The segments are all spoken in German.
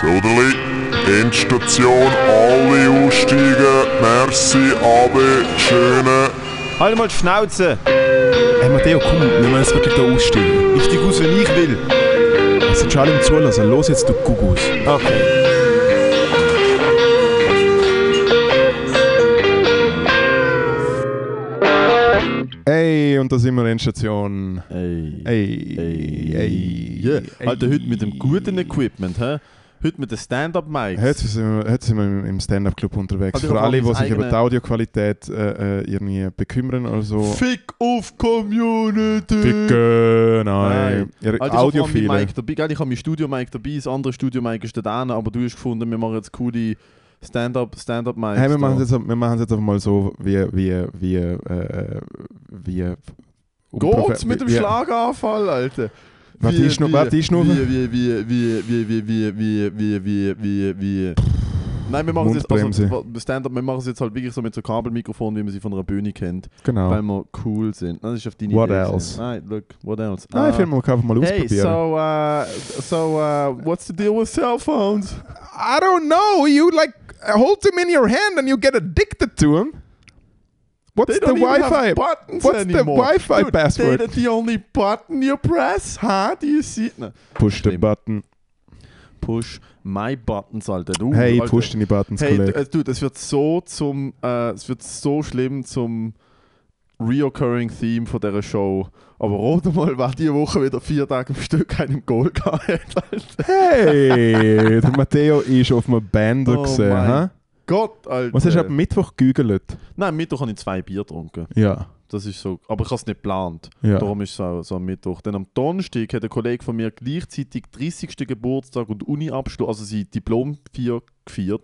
Soderli, Endstation, alle aussteigen. Merci, Abe, schöne. Halt mal die Schnauze! Hey Matteo, komm, wir müssen jetzt wirklich da aussteigen. Ich steig aus, wenn ich will. Es sind schon alle im Zulassen. Los jetzt, du Gugus. Okay. Ey, und da sind wir in Station. Ey. Ey, Ey. ey, Ja, ey. Alter, heute mit dem guten Equipment, hä? Heute mit den Stand-Up-Mics. Heute sind wir, heute sind wir im- Stand-Up-Club unterwegs. Also, Für alle, die sich über die Audioqualität äh, äh, irgendwie bekümmern oder so. Fick auf Community! Ficken, nein. Alter, ich habe Audiophile. Mic dabei. Ich habe mein Studio-Mic dabei, das andere Studio-Mic ist da aber du hast gefunden, wir machen jetzt coole Stand-Up, Stand-Up-Mics. Hey, wir machen es jetzt, wir jetzt einfach mal so, wie, wie, wie, äh, wie... Geht's mit dem Schlaganfall, Alter? Warte, ich schnur- warte, ich schnurre. Wie, wie, wie, wie, wie, wie, wie, wie, wie, wie, wie... Nein, wir machen es jetzt, also, Stand-Up, wir machen es jetzt halt wirklich so mit so Kabelmikrofon, wie man sie von einer Bühne kennt, Genau. weil wir cool sind. Das ist auf deine What Idee else? Nein, look, what else? Nein, Ah, ich will mal einfach mal Hey, ausprobieren. so, uh, so, uh, what's the deal with cell phones? I don't know. You like hold them in your hand and you get addicted to them. What's the Wi-Fi? buttons What's the anymore. Wi-Fi Dude, password? The only button you press, huh? Do you see? No. Push the button. Push my buttons, Alter. Du, Hey, Alter. push deine Buttons, Hey, Kollege. äh, du, es wird so zum, äh, es wird so schlimm zum reoccurring Theme von dieser Show. Aber rate mal, wer diese Woche wieder vier Tage am Stück einen Goal gehabt hat. Alter. Hey, der Matteo ist auf einem Band Oh gesehen. mein? Gott, Alter. Was hast du am Mittwoch gegügelt? Nein, am Mittwoch habe ich zwei Bier getrunken. Ja, Das ist so, aber ich habe es nicht geplant. ja. Darum ist es so, so am Mittwoch. Dann am Donnerstag hat ein Kollege von mir gleichzeitig 30. Geburtstag und Uni-Abschluss, also sein Diplom gefeiert.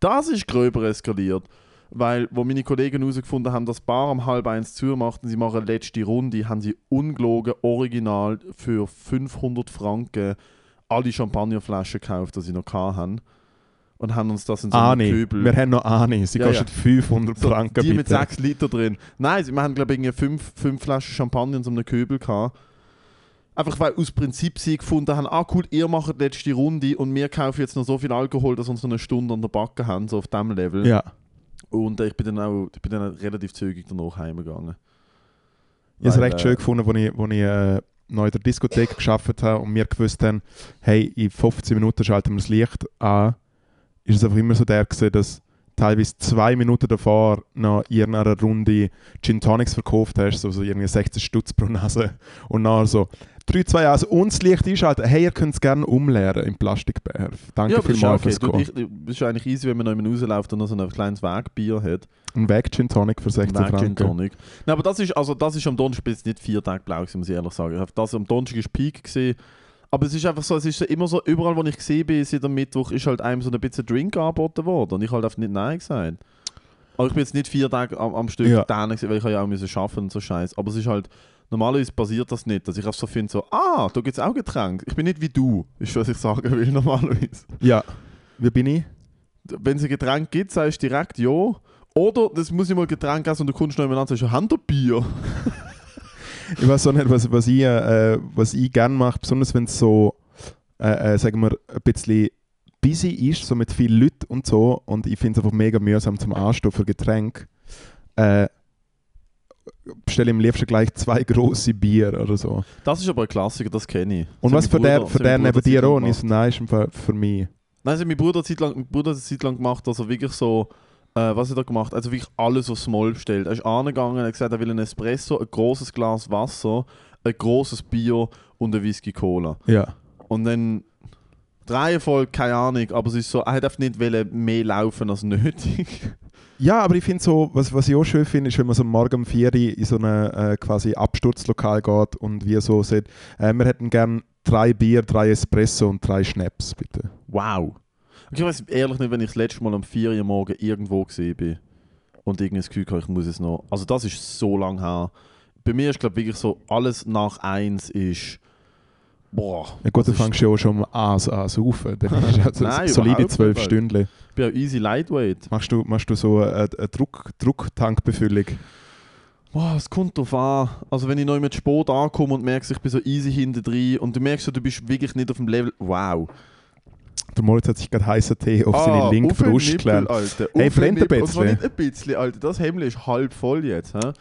Das ist gröber eskaliert. Weil, wo meine Kollegen herausgefunden haben, dass Bar um halb eins zumacht und sie machen eine letzte Runde, haben sie ungelogen original für 500 Franken alle Champagnerflaschen gekauft, die sie noch hatten. Und haben uns das in so einem Ani. Köbel... Wir haben noch Ani. Sie Ja, kostet 500 So, Franken die mit bitte. 6 Liter drin. Nein, wir haben, glaube ich, irgendwie fünf, fünf Flaschen Champagner in so einem Köbel gehabt. Einfach weil aus Prinzip sie gefunden haben, ah cool, ihr macht die letzte Runde und wir kaufen jetzt noch so viel Alkohol, dass wir uns noch eine Stunde an der Backe haben, so auf diesem Level. Ja. Und ich bin dann auch ich bin dann relativ zügig danach heimgegangen. Ich habe es recht äh, schön gefunden, als ich, wo ich äh, noch in der Diskothek geschafft habe und wir gewusst haben, hey, in 15 Minuten schalten wir das Licht an, ist es einfach immer so der gewesen, dass teilweise zwei Minuten davor noch in irgendeiner Runde Gin Tonics verkauft hast, so, irgendwie 16 Stutz pro Nase und nachher so 3, 2, 1 und das Licht einschalten. Hey, ihr könnt es gerne umleeren im Plastikbecher. Danke Ja, vielmals okay. fürs Kommen. es ist eigentlich easy, wenn man noch rausläuft und noch so ein kleines Wegbier hat. Ein Weg Gin Tonic für 16 Weg Gin Franken. Tonic. Nein, aber das ist, also das ist am Donnerstag nicht vier Tage blau, gewesen, muss ich ehrlich sagen. Das am Donnerstag ist Peak gesehen. Aber es ist einfach so, es ist immer so, überall wo ich gesehen bin, seit am Mittwoch, ist halt einem so ein bisschen Drink angeboten worden. Und ich halt einfach nicht Nein gesagt. Aber ich bin jetzt nicht vier Tage am, am Stück Ja. da, weil ich ja auch müssen arbeiten und so Scheiß. Aber es ist halt, normalerweise passiert das nicht, dass ich einfach so finde, so, ah, da gibt es auch Getränke. Ich bin nicht wie du, ist was ich sagen will normalerweise. Ja. Wie bin ich? Wenn es ein Getränk gibt, sagst du direkt ja. Oder das muss ich mal Getränk essen und du kommst noch jemand an und sagst, ihr Bier? Ich weiß auch nicht, was, was ich, äh, was ich gerne mache, besonders wenn es so, äh, äh, sagen wir, ein bisschen busy ist, so mit vielen Leuten und so, und ich finde es einfach mega mühsam zum Anstehen für Getränk, äh, bestelle ich am liebsten gleich zwei große Bier oder so. Das ist aber ein Klassiker, das kenne ich. Und was hat für der, für hat der neben dir auch, ist nice im Fall für mich. Nein, hat mein Bruder eine Zeit lang, mein Bruder hat eine Zeit lang gemacht, also wirklich so, äh, was hat er gemacht? Also wirklich alles aufs Moll bestellt. Er ist angegangen, er hat gesagt, er will einen Espresso, ein großes Glas Wasser, ein großes Bier und ein Whisky Cola. Ja. Und dann die Reihenfolge, keine Ahnung, aber es ist so, er hat einfach nicht wollen mehr laufen als nötig. Ja, aber ich finde so, was, was ich auch schön finde, ist, wenn man so morgen um 4 Uhr in so ein äh, quasi Absturzlokal geht und wie so sagt, äh, wir hätten gern drei Bier, drei Espresso und drei Schnaps, bitte. Wow. Ich weiß ehrlich nicht, wenn ich das letzte Mal um 4 Uhr morgen irgendwo gesehen bin und irgendwie das Gefühl hatte, ich muss es noch. Also das ist so lang her. Bei mir ist glaube wirklich so, alles nach 1 ist. Boah. Ja gut, du fängst ja auch schon an an saufen. Dann ist ja so Nein, solide zwölf. Stunden. Ich bin auch easy lightweight. Machst du, machst du so eine, eine Druck, Drucktankbefüllung? Boah, es kommt drauf an. Also wenn ich neu mit Sport ankomme und merkst, ich bin so easy hinten drin und du merkst, so, du bist wirklich nicht auf dem Level. Wow. Der Moritz hat sich gerade heißen Tee auf Ah, seine linke Brust. Alter. Hey, flennt ein Nippel. Und zwar bisschen. nicht ein bisschen, Alter. Das Hemd ist halb voll jetzt. Hä?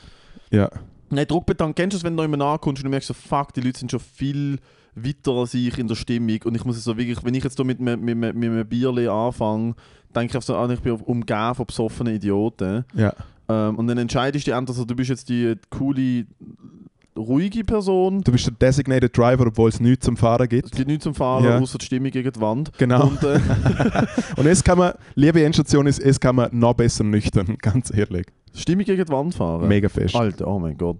Ja. Nein, Druckbeton, kennst du es, wenn du immer ankommst und du merkst so, fuck, die Leute sind schon viel weiter als ich in der Stimmung und ich muss es so wirklich, wenn ich jetzt hier mit, mit, mit, mit einem Bierli anfange, denke ich so, ah, ich bin umgeben von besoffenen Idioten. ja. Ähm, und dann entscheidest du dich entweder so, du bist jetzt die coole, ruhige Person, Du bist der Designated Driver, obwohl es nichts zum Fahren es gibt. gibt nichts zum Fahren, Ja. außer die Stimmung gegen die Wand. Genau. Und, äh, Und es kann man, liebe Endstation ist, es kann man noch besser nüchtern, ganz ehrlich. Stimmung gegen die Wand fahren. Mega fest. Alter, oh mein Gott.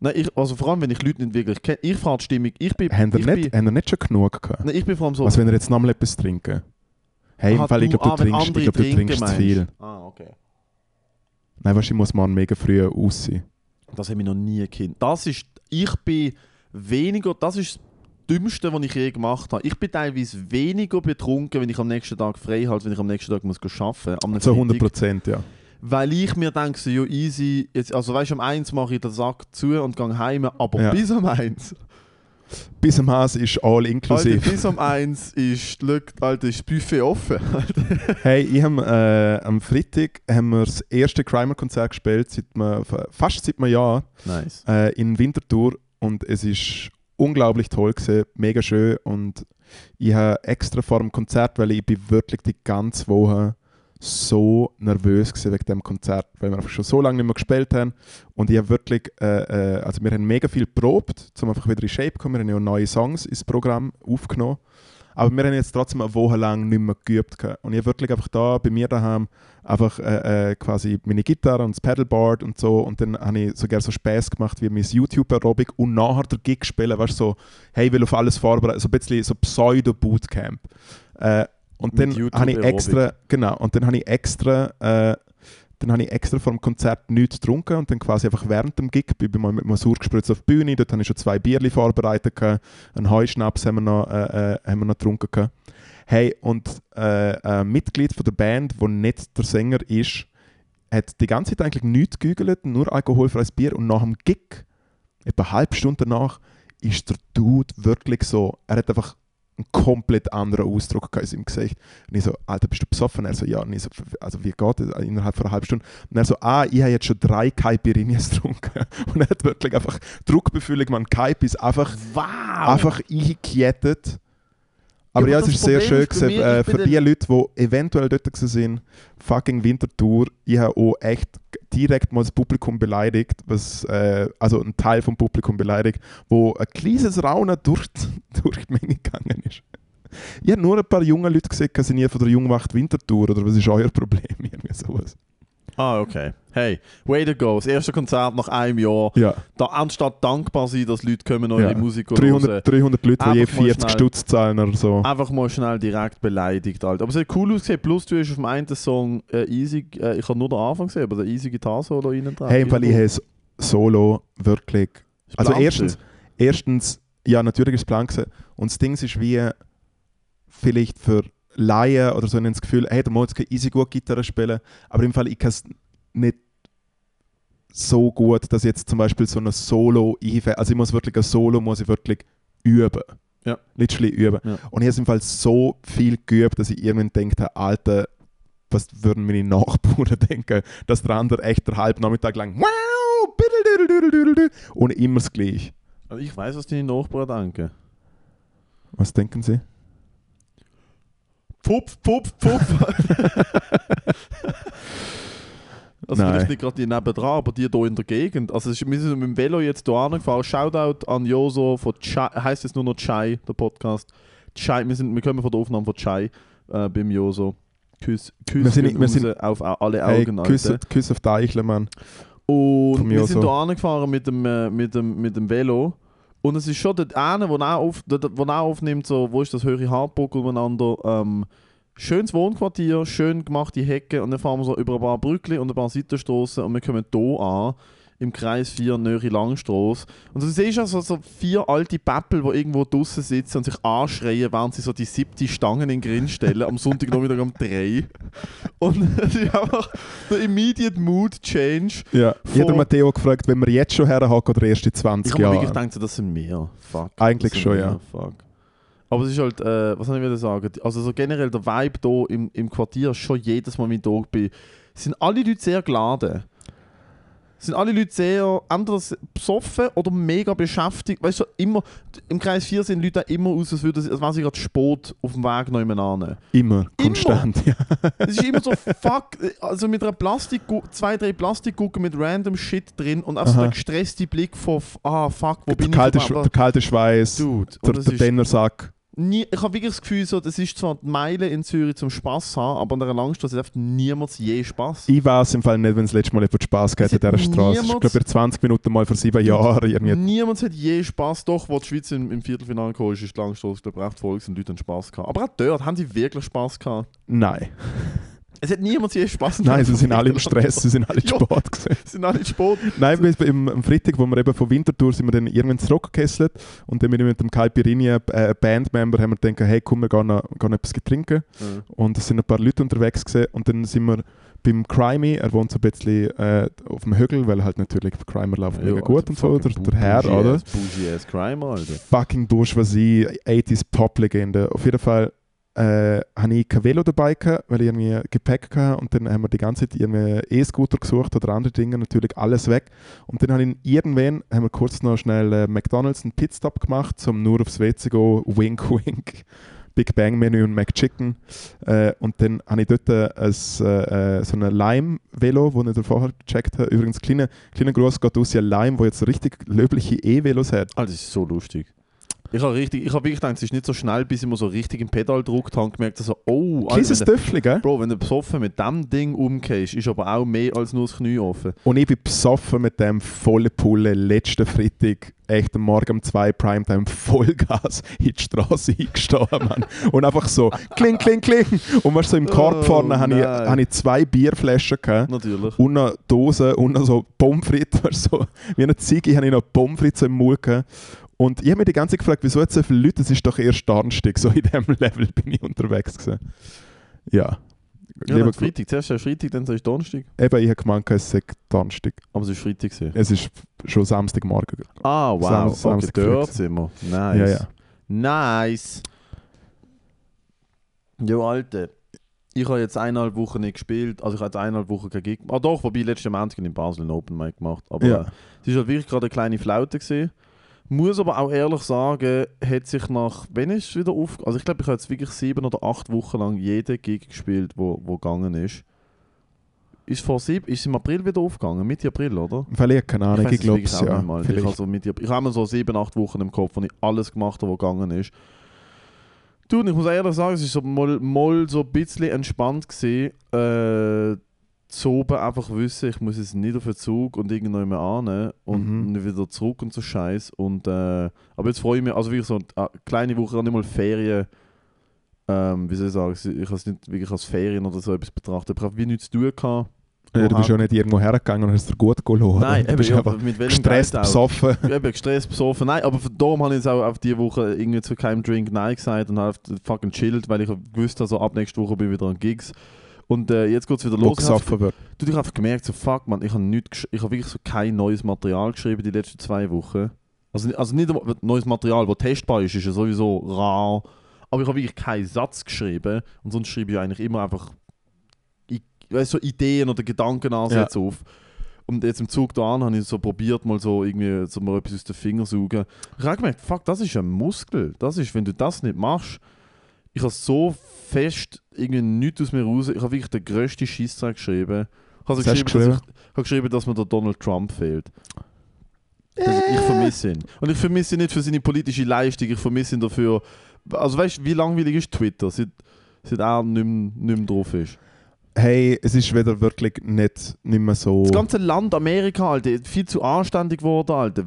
Nein, ich, also vor allem, wenn ich Leute nicht wirklich kenne. Ich fahre die Stimmung. Ich bin, Haben ich ihr nicht, bin, nicht schon genug gehabt? nein, ich bin vor allem so... Was, wenn ihr jetzt nochmal etwas trinken? Hey, im Fall, ich glaube, ah, du, wenn trinkst, ich glaub, du trinkst zu viel. Ah, okay. Nein, weißt du, ich muss morgen mega früh raus sein. Das habe ich noch nie gekannt. Das ist... Ich bin weniger... Das ist das Dümmste, was ich je gemacht habe. Ich bin teilweise weniger betrunken, wenn ich am nächsten Tag frei halte, wenn ich am nächsten Tag muss arbeiten muss. Zu 100 Prozent, ja. Weil ich mir denke, so, ja, easy, jetzt, also weißt du, um eins mache ich den Sack zu und gehe heim, aber Ja. bis um eins, Bis am Haus ist all Alter, inklusive. bis um eins ist, schau, Alter, ist das Buffet offen. Hey, ich hab, äh, am Freitag haben wir das erste Crimer-Konzert gespielt, seit wir, fast seit einem Jahr, nice. äh, in Winterthur. Und es ist unglaublich toll gewesen, mega schön. Und ich habe extra vor dem Konzert, weil ich bin wirklich die ganze Woche so nervös wegen dem Konzert, weil wir einfach schon so lange nicht mehr gespielt haben. Und ich habe wirklich, äh, äh, also wir haben mega viel probt, um einfach wieder in Shape zu kommen. Wir haben ja neue Songs ins Programm aufgenommen. Aber wir haben jetzt trotzdem eine Woche lang nicht mehr geübt. Und ich habe wirklich einfach da bei mir daheim einfach äh, äh, quasi meine Gitarre und das Pedalboard und so. Und dann habe ich sogar so Späß gemacht wie mein YouTube-Aerobic und nachher der Gig spielen. Weißt du, so, hey, ich will auf alles vorbereiten. So ein bisschen so Pseudo-Bootcamp. Äh, und dann habe ich extra, genau, und dann habe ich extra, äh, dann habe ich extra vor dem Konzert nichts getrunken und dann quasi einfach während dem Gig bin ich mal mit Masur gespritzt auf die Bühne, dort habe ich schon zwei Bierli vorbereitet, einen Heuschnaps haben wir noch, äh, äh, haben wir noch getrunken. gehabt. Hey, und äh, ein Mitglied von der Band, wo nicht der Sänger ist, hat die ganze Zeit eigentlich nichts gegügelt, nur alkoholfreies Bier und nach dem Gig, etwa eine halbe Stunde danach, ist der Dude wirklich so, er hat einfach einen komplett anderen Ausdruck in seinem Gesicht. Und ich so, Alter, bist du besoffen? Er so, ja. Und ich so, also wie geht das innerhalb von einer halben Stunde? Und er so, ah, ich habe jetzt schon drei Caipirinhas getrunken. Und er hat wirklich einfach Druckbefüllung, man Caipis einfach, Wow! einfach eingekettet. Aber Ja, ja, es ist sehr schön ist gewesen, äh, für die Leute, die eventuell dort sind, fucking Wintertour, ich habe auch echt direkt mal das Publikum beleidigt, was, äh, also ein Teil vom Publikum beleidigt, wo ein kleines Raunen durch, die- durch die Menge gegangen ist. Ich habe nur ein paar junge Leute gesehen, die sind nie von der Jungwacht Wintertour, oder was ist euer Problem? Irgendwie sowas. Ah, okay. Hey, way to go. Das erste Konzert nach einem Jahr. Ja, Da, anstatt dankbar sein, dass Leute kommen, eure Ja. Musik hören. 300, 300 Leute, die je Einfach mal 40 schnell- Stutz zahlen oder so. Einfach mal schnell direkt beleidigt, Alter. Aber es hat cool ausgesehen. Plus, du hast auf dem einen Song äh, easy, äh, ich habe nur den Anfang gesehen, aber der easy Gitarre-Solo rein dran. Hey, weil ich habe Solo wirklich Also erstens, erstens, ja, natürlich ist es Plan gewesen. Und das Ding ist wie vielleicht für Laien oder so haben das Gefühl, hey, der Moritz kann easy gut Gitarre spielen, aber im Fall ich kann es nicht so gut, dass jetzt zum Beispiel so ein Solo einfällt. Also ich muss wirklich ein Solo muss ich wirklich üben. Ja. Literally üben. Ja. Und ich habe im Fall so viel geübt, dass ich irgendwann gedacht habe, Alter, was würden meine Nachbarn denken, dass der andere echt der halben Nachmittag lang und immer das Gleiche. Also ich weiß, was deine Nachbarn denken. Was denken Sie? Pfupf, pfupf, pfupf. also Nein. vielleicht nicht gerade die nebendran, aber die hier in der Gegend. Also ist- wir sind mit dem Velo jetzt hier angefahren. Shoutout an Joso von Chai, heisst jetzt nur noch Chai, der Podcast. Chai, wir, sind, wir kommen von der Aufnahme von Chai äh, beim Joso. Küss, Küss Wir sind- wir sind- auf au- alle Hey, Augen, Küss, Alter. Küss auf die Eichle, Mann. Und wir sind hier angefahren mit dem, äh, mit, dem, mit dem Velo. Und es ist schon der eine, der auch, auf, der, der auch aufnimmt, so, wo ist das höhere Hartburg umeinander. Ähm, schönes Wohnquartier, schön gemachte Hecke. Und dann fahren wir so über ein paar Brückli und ein paar Seitenstrassen und wir kommen hier an, im Kreis 4, Nöri Langstrasse. Und du siehst also so vier alte Päppel, die irgendwo draußen sitzen und sich anschreien, während sie so die siebte Stangen in den Grind stellen, am Sonntagnachmittag um 3. Und es ist einfach der immediate Mood change. Ja. Ich Von- Matteo gefragt, wenn wir jetzt schon herhaken oder erst in Ich 20 habe mir wirklich Jahren. gedacht, so, das sind mehr. Fuck. Eigentlich das schon, mehr, ja. Fuck. Aber es ist halt, äh, was soll ich wieder sagen? Also so generell der Vibe hier im, im Quartier schon jedes Mal, wenn ich da bin, sind alle Leute sehr geladen. Sind alle Leute sehr entweder besoffen oder mega beschäftigt. Weißt du, immer, im Kreis 4 sehen Leute auch immer aus, als, würden sie, als wären sie gerade Sport auf dem Weg nebeneinander. Immer, konstant. Ja. Es ist immer so, fuck, also mit einer Plastik, zwei, drei Plastikgucken mit random Shit drin und auch so der gestresste Blick von, ah fuck, wo Der bin kalte, ich? Sch der kalte Schweiß, Dude, der, der ist Dennersack. Nie, ich habe wirklich das Gefühl, so, das ist zwar die Meile in Zürich zum Spaß haben, aber an der Langstrasse hat niemand je Spaß. Ich weiß im Fall nicht, wenn es letztes Mal jemand Spass gehabt hat in hat dieser Straße. Ich glaube, 20 Minuten mal vor sieben Jahren. Irgendwie. Niemand hat je Spaß. Doch, wo die Schweiz im, im Viertelfinale gekommen ist, ist die Langstrasse glaube ich, recht voll und die Leute haben Spaß gehabt. Aber auch dort haben sie wirklich Spaß gehabt. Nein. Es hat niemand je Spaß Nein, sie sind alle im Stress, sie sind alle Ja. Sport. Sie sind alle in Sport. Nein, bis im, am Freitag, wo wir eben von Winterthur sind wir dann irgendwann zurückgekesselt und dann mit, mit dem Kai Pirini, äh, Bandmember, haben wir gedacht, hey, komm, wir gehen, noch- gehen etwas trinken. Und es sind ein paar Leute unterwegs gewesen. und dann sind wir beim Crimey, er wohnt so ein bisschen äh, auf dem Hügel, weil halt natürlich Crimer läuft mega gut und so, der, der Herr, oder? Bougie ass Crime, Alter. Fucking Bourgeoisie, 80s Pop-Legende. Auf jeden Fall äh, hatte ich kein Velo dabei, weil ich irgendwie Gepäck hatte und dann haben wir die ganze Zeit irgendwie E-Scooter gesucht oder andere Dinge, natürlich alles weg. Und dann habe ich irgendwann, haben wir kurz noch schnell äh, McDonalds einen Pitstop gemacht, um nur aufs WC zu gehen, wink wink. Big Bang Menü und McChicken. Äh, und dann habe ich dort äh, ein, so ein Lime-Velo, das ich vorher gecheckt habe. Übrigens, kleiner kleiner Gruß geht aus an Lime, wo jetzt richtig löbliche E-Velos hat. Alter, das ist so lustig. Ich habe richtig, ich habe wirklich gedacht, es ist nicht so schnell, bis ich mal so richtig im Pedal gedrückt habe und gemerkt, so, oh, der, Töffel, gell? Bro, wenn du besoffen mit dem Ding umgehst, ist aber auch mehr als nur das Knie offen. Und ich bin besoffen mit dem vollen Pulle letzten Freitag, echt am Morgen um 2 Primetime, Vollgas in die Straße eingestanden, Mann. Und einfach so, kling, kling, kling. Und weißt du, so im Korb Oh, vorne habe ich, habe ich zwei Bierflaschen gehabt. Natürlich. Und eine Dose und so Pommes frites, so, wie eine Ziege habe ich noch Pommes frites im Mund gehabt. Und ich habe mich die ganze Zeit gefragt, wieso jetzt so viele Leute, es ist doch erst Donnerstag, so in diesem Level bin ich unterwegs gewesen. Ja. Ja, Lieber dann Freitag. Zuerst ist Freitag, dann ist Donnerstag. Eben, ich habe gemeint, es sei Donnerstag. Aber es war Freitag. gewesen. Es ist schon Samstagmorgen. Ah, wow. Sam- okay, Samstag dort früh. sind wir. Nice. Ja, ja. Nice. Jo, Alter. Ich habe jetzt eineinhalb Wochen nicht gespielt. Also ich habe jetzt eineinhalb Wochen kein Gig Ah doch, wobei letzten Montag in Basel einen Open Mic gemacht. Aber Ja. es ist halt wirklich gerade eine kleine Flaute gesehen. Muss aber auch ehrlich sagen, hat sich nach, wenn ist es wieder auf, also ich glaube, ich habe jetzt wirklich sieben oder acht Wochen lang jeden Gig gespielt, wo, wo gegangen ist. Ist vor sieben, ist im April wieder aufgegangen, Mitte April, oder? Ich keine Ahnung, ich glaube es ja. mal. Ich Vielleicht. habe so mit, ich habe so sieben, acht Wochen im Kopf, wo ich alles gemacht habe, was gegangen ist. Du, ich muss ehrlich sagen, es ist so mal, mal so ein bisschen entspannt gewesen, äh, zu oben einfach wissen, ich muss jetzt nicht auf den Zug und irgendwann mehr an und Mhm. nicht wieder zurück und so Scheiß. Und äh, aber jetzt freue ich mich, also wirklich so eine kleine Woche, nicht mal Ferien. Ähm, wie soll ich sagen, ich habe es nicht wirklich als Ferien oder so etwas betrachtet. Ich habe wie nichts zu tun gehabt. Ja, du bist ja nicht irgendwo hergegangen und hast dir gut geholt. Nein, du bist ja, einfach mit welchem gestresst, Geld besoffen. Eben gestresst, besoffen. Nein, aber darum habe ich jetzt auch auf diese Woche irgendwie zu keinem Drink Nein gesagt und habe fucking chillt, weil ich gewusst habe, so ab nächster Woche bin ich wieder an Gigs. Und äh, jetzt geht es wieder Wo los. Gesoffen wird. du, ich habe einfach gemerkt, so fuck man, ich habe nichts, gesch- ich habe wirklich so kein neues Material geschrieben die letzten zwei Wochen. Also, also nicht neues Material, das testbar ist, ist ja sowieso rar. Aber ich habe wirklich keinen Satz geschrieben und sonst schreibe ich eigentlich immer einfach weißt, so Ideen oder Gedankenansätze auf. Und jetzt im Zug da an habe ich so probiert, mal so irgendwie so mal etwas aus den Fingern zu saugen. Ich habe gemerkt, fuck, das ist ein Muskel. Das ist, wenn du das nicht machst, ich habe so fest irgendwie nichts aus mir raus. Ich habe wirklich den grössten Scheissdreck geschrieben. Ich habe du geschrieben, dass ich, ich habe geschrieben, dass mir der Donald Trump fehlt. Das, ich vermisse ihn. Und ich vermisse ihn nicht für seine politische Leistung, ich vermisse ihn dafür. Also weißt du, wie langweilig ist Twitter, seit, seit er nicht mehr, nicht mehr drauf ist? Hey, es ist wieder wirklich nicht, nicht mehr so. Das ganze Land Amerika, Alter, ist viel zu anständig geworden, Alter.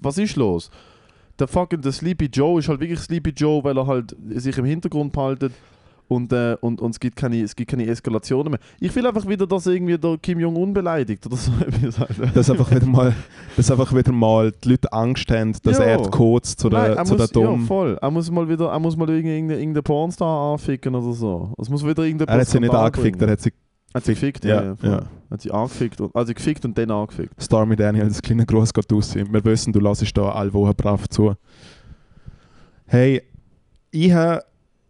Was ist los? Der fucking der Sleepy Joe ist halt wirklich Sleepy Joe, weil er halt sich im Hintergrund behaltet und, äh, und, und es, gibt keine, es gibt keine Eskalationen mehr. Ich will einfach wieder, dass irgendwie der Kim Jong-un beleidigt oder so. Alter. dass einfach wieder mal, dass einfach wieder mal die Leute Angst haben, dass Ja. er die Codes zu der, Nein, er zu der muss, ja, voll. Er muss mal wieder, er muss mal irgendeinen irgendeinen Pornstar anficken oder so. Es muss wieder irgendein er hat sie nicht angefickt, er hat sie Hat sie gefickt, Ja, ja. ja. Hat sie angefickt. Und, also gefickt und dann angefickt. Stormy Daniel, das kleine Gruß geht raus. Wir wissen, du lässt da alle Wochen brav zu. Hey, ich habe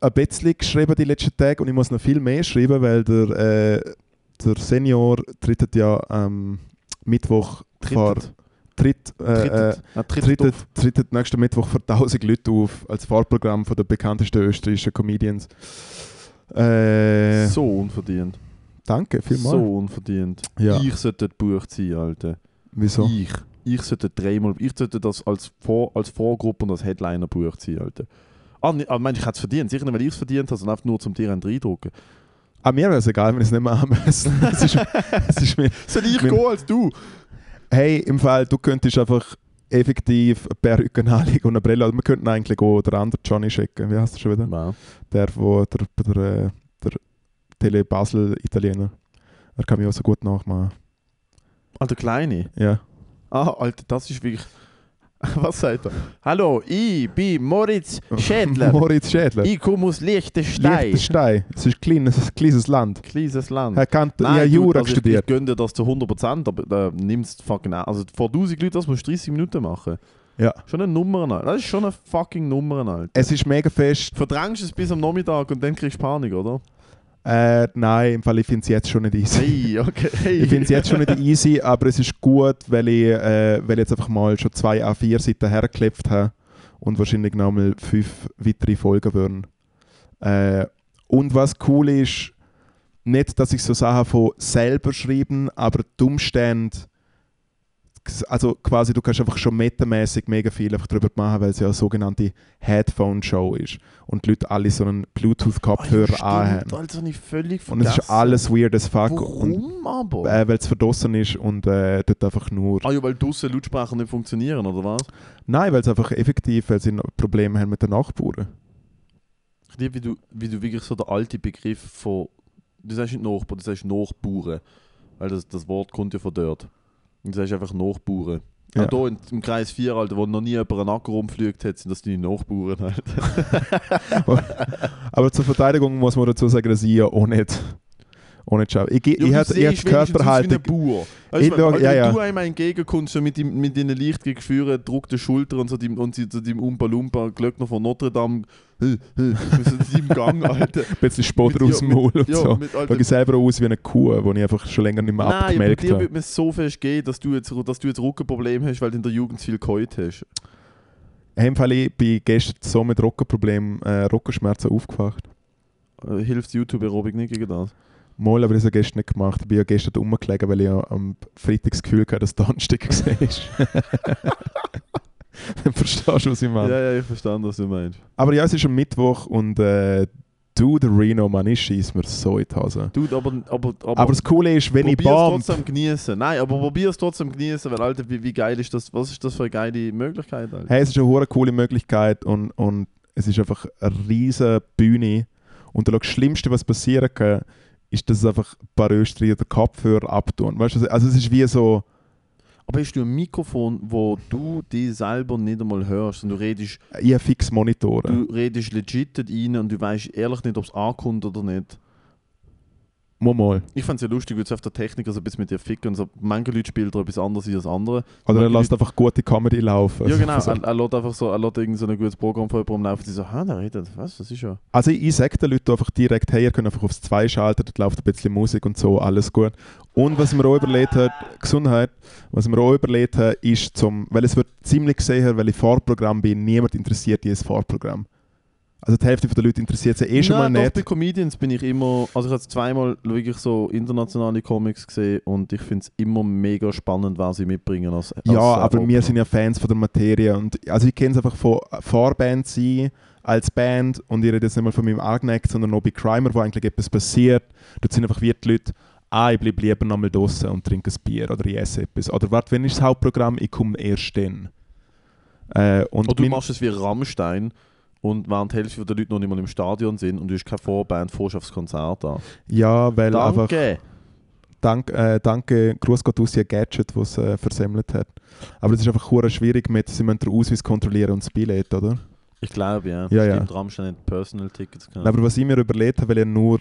ein bisschen geschrieben die letzten Tage und ich muss noch viel mehr schreiben, weil der, äh, der Senior tritt ja am Mittwoch vor Trittet. tritt, äh, äh, Trittet. Trittet nächsten Mittwoch vor 1000 Leute auf als Fahrprogramm von den bekanntesten österreichischen Comedians. Äh, So unverdient. Danke, vielmals. So unverdient. Ja. Ich sollte dort gebucht sein, Alter. Wieso? Ich. Ich sollte dreimal, ich sollte das als, Vor, als Vorgruppe und als Headliner gebucht sein, Alter. Ah, meinst du, ich hätte es verdient? Sicher nicht, weil ich es verdient habe, sondern einfach nur zum dir einen reindrucken. Ah, mir wäre es egal, wenn ich es nicht mehr anmessen. es, ist, es ist mir, Soll ich gehen als du? hey, im Fall, du könntest einfach effektiv eine Perücke anlegen und eine Brille. Also wir könnten eigentlich auch den anderen Johnny schicken. Wie heißt er schon wieder? Wow. Der, wo der, der, äh, der Tele Basel Italiener. Er kann mich auch so gut nachmachen. Ah, der Kleine. Ja. Ah, Alter, das ist wirklich... Was sagt er? Hallo, ich bin Moritz Schädler. Moritz Schädler. ich komme aus Liechtenstein. Liechtenstein. Es ist ein kleines, ein kleines Land. Kleines Land. Er kann, Nein, du, Jura also studiert. ich gönne dir das zu 100%, aber äh, nimm's fucking an. Also vor 1000 Leuten, das musst du 30 Minuten machen. Ja. Schon eine Nummer, Alter. Das ist schon eine fucking Nummer, Alter. Es ist mega fest. Verdrängst es bis am Nachmittag und dann kriegst du Panik, oder? Äh, nein, im Fall, ich finde es jetzt schon nicht easy. Hey, okay. Hey. Ich finde es jetzt schon nicht easy, aber es ist gut, weil ich, äh, weil ich jetzt einfach mal schon zwei A4 Seiten hergeklebt habe und wahrscheinlich noch mal fünf weitere Folgen würden. Äh, und was cool ist, nicht, dass ich so Sachen von selber schreiben, aber die Umstände, also quasi du kannst einfach schon metamäßig mega viel einfach darüber machen, weil es ja eine sogenannte Headphone-Show ist und die Leute alle so einen Bluetooth-Kopfhörer ja, anhaben. habe ich völlig Und es ist alles weird as fuck. Und Warum aber? äh, weil es verdrossen ist und äh, dort einfach nur. ah ja, weil draussen Lautsprecher nicht funktionieren, oder was? Nein, weil es einfach effektiv, weil sie Probleme haben mit den Nachbarn. Ich liebe, wie du, wie du wirklich so der alte Begriff von... Du sagst nicht Nachbar, du sagst Nachbauern. Weil das, das Wort kommt ja von dort. Und du sagst einfach Nachbauern. Ja. Auch hier in, im Kreis 4, Alter, wo noch nie jemand einen Acker rumfliegt hat, sind das deine Nachbauern, Alter. Aber zur Verteidigung muss man dazu sagen, dass ich ja auch nicht, nicht schaue. Ich, ge- Ja, ich hatte ich ein Körperhaltung. Ich Weißt du, schau- wenn, ja, ja. du einmal entgegenkommst, so mit, dem, mit deinen leicht Gefühlen, druckten Schultern und so deinem, und so Umpa Lumpa Glöckner von Notre Dame, mit so deinem Gang, Alter. Ein bisschen Spott aus dem Maul und Ja, so. mit, Schau Alter, ich selber aus wie eine Kuh, die ich einfach schon länger nicht mehr Nein, bei abgemelkt dir habe. würde mir so fest gehen, dass du jetzt, dass du jetzt Rückenprobleme hast, weil du in der Jugend viel geheult hast. Dem Fall, ich bin gestern so mit Rockenproblemen, äh, Rockenschmerzen aufgewacht. Äh, hilft YouTube-Aerobic nicht gegen das? Mal, aber ich habe es ja gestern nicht gemacht. Ich bin ja gestern rumgelegen, weil ich ja am Freitag das Gefühl hatte, dass Donnerstag war. Dann verstehst du, was ich meine. Ja, ja, ich verstand, was du meinst. Aber ja, es ist am Mittwoch und äh, du, der Reno, Mann, ich schieß mir so in die Hose. Dude, aber, aber, aber, Aber das Coole ist, wenn ich bomb, trotzdem genießen. Nein, aber probier es trotzdem genießen, weil Alter, wie, wie geil ist das? Was ist das für eine geile Möglichkeit, Alter? hey, es ist eine hure coole Möglichkeit und, und es ist einfach eine riesige Bühne. Und das Schlimmste, was passieren kann, ist, dass es einfach ein paar Österreicher den Kopfhörer abtun. Weißt du, also es ist wie so, Aber hast du ein Mikrofon, wo du dich selber nicht einmal hörst und du redest, ich habe fix Monitore. du redest legit rein und du weißt ehrlich nicht, ob es ankommt oder nicht. Mal, mal. Ich fand es ja lustig, wie auf der Techniker so ein bisschen mit dir ficken und so. Manche Leute spielen da etwas anderes als andere. Oder er lässt einfach gute Comedy laufen. Ja, genau. Also, Er, er lässt einfach so, er lässt irgend so ein gutes Programm von jemandem laufen, die so, ha, der redet, was, das ist ja. Also ich, ich sage den Leuten einfach direkt, hey, ihr könnt einfach aufs 2 schalten, dort läuft ein bisschen Musik und so, alles gut. Und was mir auch überlegt hat, Gesundheit, was mir auch überlegt hat, ist zum, weil es wird ziemlich sicher, weil ich Fahrprogramm bin, niemand interessiert dieses Fahrprogramm. Also die Hälfte der Leute interessiert sich eh schon Nein, mal doch, nicht. bei Comedians bin ich immer, also ich habe zweimal wirklich so internationale Comics gesehen und ich finde es immer mega spannend, was sie mitbringen als, als Ja, aber wir Opener. sind ja Fans von der Materie und also ich kenne es einfach von Vorband sein als Band und ich rede jetzt nicht mal von meinem Agneck, sondern auch bei Crimer, wo eigentlich etwas passiert. Dort sind einfach wie die Leute, ah, ich bleibe lieber nochmal draußen und trinke ein Bier oder ich esse etwas. Oder warte, wenn ist das Hauptprogramm? Ich komme erst dann. Äh, und Oder du machst es wie Rammstein und während die Hälfte der Leute noch nicht mal im Stadion sind und du hast keine Vorband, fährst aufs Konzert an. ja, weil einfach Danke! Dank, äh, danke, Gruß Gott aus ihr Gadget, was äh, versemmelt hat. Aber es ist einfach schwierig mit, sie müssen den Ausweis kontrollieren und das Billett, oder? Ich glaube, ja. Ja, ja. Stimmt, Rammstein hat Personal Tickets gehabt. Aber was ich mir überlegt habe, weil ja nur,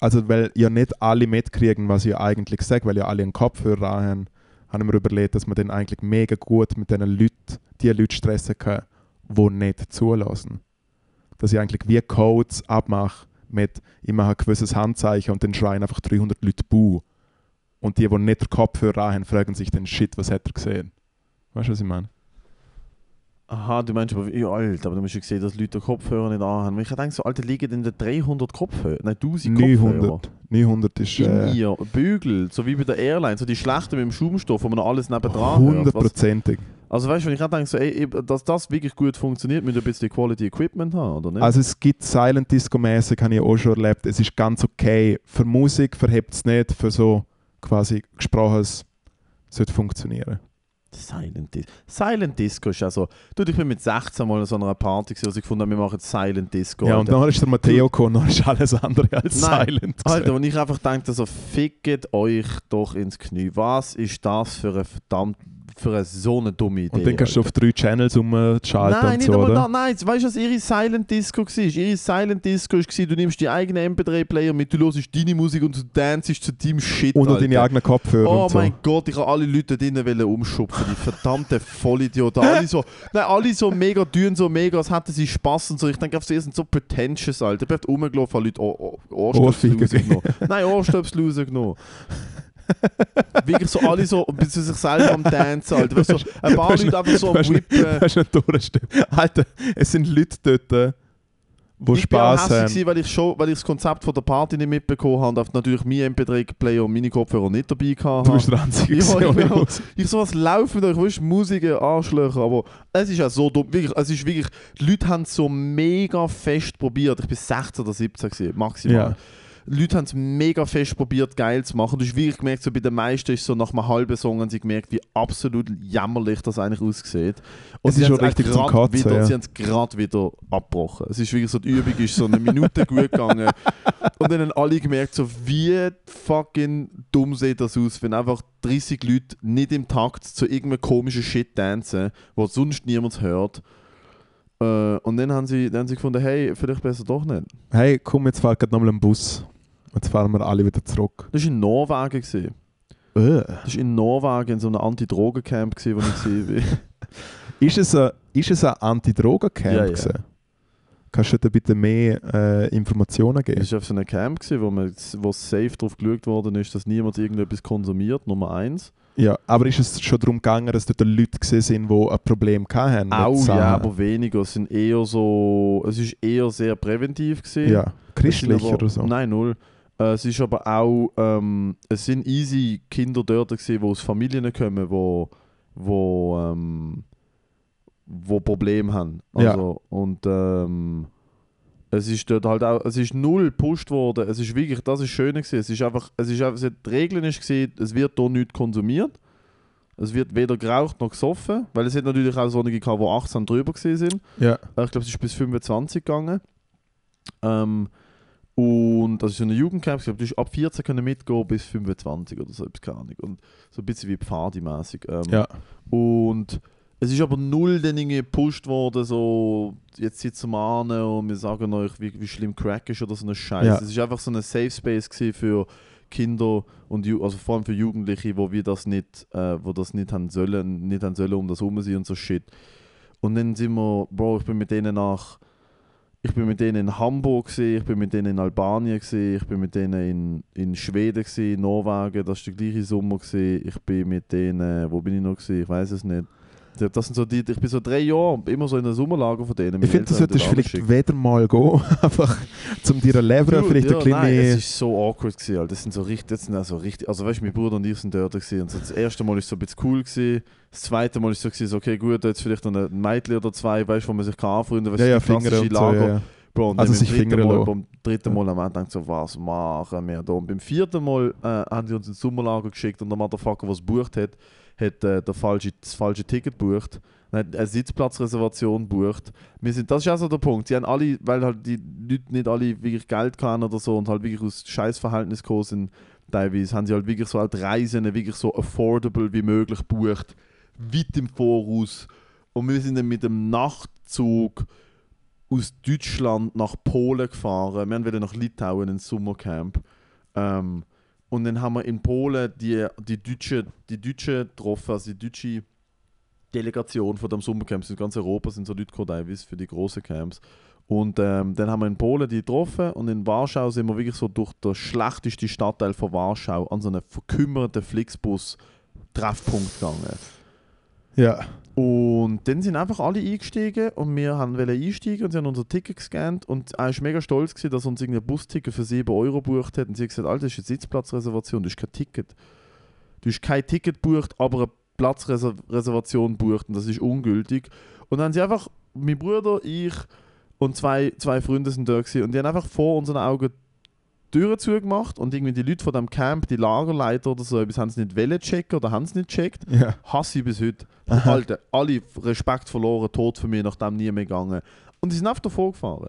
also weil ja nicht alle mitkriegen, was ich eigentlich sage, weil ja alle einen Kopfhörer haben, habe ich mir überlegt, dass man dann eigentlich mega gut mit diesen Leuten, die Leute stressen kann, die nicht zulassen. Dass ich eigentlich wie Codes abmache mit, ich mache ein gewisses Handzeichen und dann schreien einfach 300 Leute Buh. Und die, die nicht den Kopfhörer haben, fragen sich dann, shit, was hat er gesehen? Weißt du, was ich meine? Aha, du meinst aber, ja, Alter, aber du musst ja sehen, dass Leute den Kopfhörer nicht anhaben. Ich denke so, Alter, liegen in den 300 Kopfhörer? Nein, 1000 Kopfhörer. 900. 900 ist In äh, ihr, Bügel, so wie bei der Airline, so die schlechten mit dem Schaumstoff, wo man alles nebendran hört. Was- hundertprozentig. Also weißt du, wenn ich gerade denke, so, ey, dass das wirklich gut funktioniert, ihr ein bisschen Quality Equipment haben, oder nicht? Also es gibt Silent Disco mäßig, habe ich auch schon erlebt. Es ist ganz okay. Für Musik verhebt es nicht, für so quasi gesprochenes sollte funktionieren. Silent Disco. Silent Disco ist also. Du, ich bin mit 16 mal an so einer Party, gewesen, wo sie gefunden haben, wir machen Silent Disco. ja, und dann ist der Matteo gekommen, dann ist alles andere als Nein, Silent. Alter, gewesen. und ich einfach denke, so, fickt euch doch ins Knie. Was ist das für eine verdammt, für eine so eine dumme Idee? Und dann kannst du auf drei Channels umschalten Nein, und nicht so, einmal oder? da, nein, weißt du, was ihre Silent Disco war? Ihre Silent Disco war, du nimmst die eigenen MP3-Player mit, du hörst deine Musik und du dancest zu deinem Shit. Und noch Alter. deine eigenen Kopfhörer Oh und so. mein Gott, ich habe alle Leute drinnen wollen umschubsen, die verdammte Vollidioten. Alle so, nein, alle so mega tun, so mega, als hätten sie Spaß und so. Ich denke, sie sind so pretentious, Alter. Ich bin rumgelaufen, Leute Ohr- Ohr- Ohrstöpsel rausgenommen. Nein, Ohrstöpsel rausgenommen. Wirklich so, alle so, bis zu sich selber am Dancen, Alter. Weißt du, so, ein paar Du Leute einfach so du am Whippen. Du hast nicht durchstimmen. Alter, es sind Leute dort, äh, die ich bin auch Spaß hässlich haben. gewesen, weil ich schon, weil ich das Konzept von der Party nicht mitbekommen habe und natürlich mein MP3-Player und meine Kopfhörer nicht dabei hatte. Du bist der Einzige, ohne genau. Musik. Ich so, was läuft mit euch? Weißt du, Musik, Arschlöcher. Aber es ist ja so dumm. Wirklich, es ist wirklich, die Leute haben es so mega fest probiert. Ich bin 16 oder 17 gewesen, maximal. Ja. Leute haben es mega fest probiert, geil zu machen. Du hast wirklich gemerkt, so bei den meisten ist so nach einem halben Song haben sie gemerkt, wie absolut jämmerlich das eigentlich aussieht. Und Es sie ist schon richtig zum grad Kotzen, wieder, ja. Sie haben es gerade wieder abgebrochen. Es ist wirklich so, die Übung ist so eine Minute gut gegangen. Und dann haben alle gemerkt, so wie fucking dumm sieht das aus, wenn einfach 30 Leute nicht im Takt zu irgendeinem komischen Shit tanzen, wo sonst niemand hört. Äh, und dann haben, sie, dann haben sie gefunden, hey, vielleicht besser doch nicht. Hey, komm, jetzt fährt gerade nochmal ein Bus. Jetzt fahren wir alle wieder zurück. Das war in Norwegen. Gewesen. Äh. Das war in Norwegen in so einem Anti-Drogen-Camp, wo ich war. Ist es ein, ist es ein Anti-Drogen-Camp? Ja, ja. Kannst du da bitte mehr äh, Informationen Es geben? war auf so einem Camp, gewesen, wo, man, wo safe darauf geschaut worden ist, dass niemand irgendetwas konsumiert, Nummer eins. Ja, aber ist es schon darum gegangen, dass dort Leute gesehen sind, die ein Problem hatten? Auch ja, aber weniger. Es sind eher so, es ist eher sehr präventiv gewesen. Ja, christlich Es aber, oder so. Nein, null. Äh, es ist aber auch, ähm, es sind easy Kinder dort gewesen, die aus Familien kommen, wo, wo, ähm, wo Probleme haben. Ja. Also, Und ähm, es ist dort halt auch, es ist null gepusht worden. Es ist wirklich, das ist schön gewesen. Es ist einfach, es ist einfach, die Regeln ist gewesen, es wird hier nichts konsumiert. Es wird weder geraucht noch gesoffen, weil es hat natürlich auch solche gehabt, die 18 drüber gewesen sind. Ja, Ich glaube, es ist bis 25 gegangen. Ähm, und das ist so eine Jugendcamp. Ich glaube, du hast ab 14 können mitgehen bis 25 oder so, etwas, keine Ahnung. Und so ein bisschen wie Pfadi-mäßig. Ähm, ja. Und es ist aber null dann irgendwie gepusht worden, so jetzt sitzen wir an und wir sagen euch, wie, wie schlimm Crack ist oder so eine Scheiße. Ja. Es ist einfach so ein Safe Space gewesen für Kinder und Ju also vor allem für Jugendliche, wo wir das nicht, äh, wo das nicht haben sollen, nicht haben sollen um das herum sein und so Shit. Und dann sind wir, Bro, ich bin mit denen nach, ich bin mit denen in Hamburg ich bin mit denen in Albanien ich bin mit denen in, in Schweden in Norwegen, das ist der gleiche Sommer. Ich bin mit denen, wo bin ich noch? Ich weiß es nicht. Das sind so die, ich bin so drei Jahre immer so in einem Sommerlager von denen. Ich finde, du Eltern solltest dort vielleicht wieder mal gehen, einfach zum dir Lever vielleicht ja, ein bisschen nein, es ist so awkward gewesen, Alter. Das sind so richtig, das sind auch so richtig, also weißt du, mein Bruder und ich sind dort gewesen und so das erste Mal ist so ein bisschen cool gewesen, das zweite Mal ist so gewesen, so, okay gut, jetzt vielleicht noch ein Mädchen oder zwei, weißt du, wo man sich kann anfreunden, weißt ja, du, ja, klassische Finger und so, Lager. ja, ja. Bro, und Also dann sich Finger Mal, beim dritten Mal wir gedacht, so, was machen wir da? Und beim vierten Mal äh, haben die uns ins Sommerlager geschickt und der Motherfucker, der es bucht hat, hat äh, der falsche, das falsche Ticket bucht. Eine Sitzplatzreservation bucht. Wir sind, das ist auch so der Punkt. Sie haben alle, weil halt die Leute nicht alle wirklich Geld haben oder so und halt wirklich aus Scheißverhältnis gekommen sind, teilweise haben sie halt wirklich so halt Reisen wirklich so affordable wie möglich bucht, weit im Voraus. Und wir sind dann mit dem Nachtzug aus Deutschland nach Polen gefahren. Wir wollten nach Litauen ins Sommercamp. Ähm, und dann haben wir in Polen die, die Deutschen die Deutsche getroffen, also die deutsche Delegation von dem Sommercamp. In ganz Europa sind so Leute gekommen, für die großen Camps. Und ähm, dann haben wir in Polen die getroffen und in Warschau sind wir wirklich so durch den schlechtesten Stadtteil von Warschau an so einen verkümmerten Flixbus-Treffpunkt gegangen. Ja. Und dann sind einfach alle eingestiegen und wir haben wollen einsteigen und sie haben unser Ticket gescannt und er war mega stolz, gewesen, dass uns irgendein Busticket für 7 Euro gebucht hat. Und sie hat gesagt, Alter, das ist eine Sitzplatzreservation, das ist kein Ticket. Du hast kein Ticket gebucht, aber eine Platzreservation gebucht und das ist ungültig. Und dann haben sie einfach, mein Bruder, ich und zwei, zwei Freunde sind da gewesen, und die haben einfach vor unseren Augen Türen zugemacht und irgendwie die Leute von dem Camp, die Lagerleiter oder so, etwas haben sie nicht wollen checken oder haben sie nicht gecheckt. Ja. Hasse ich bis heute. Alter, alle Respekt verloren, tot für mich, nachdem nie mehr gegangen. Und die sind einfach davor gefahren.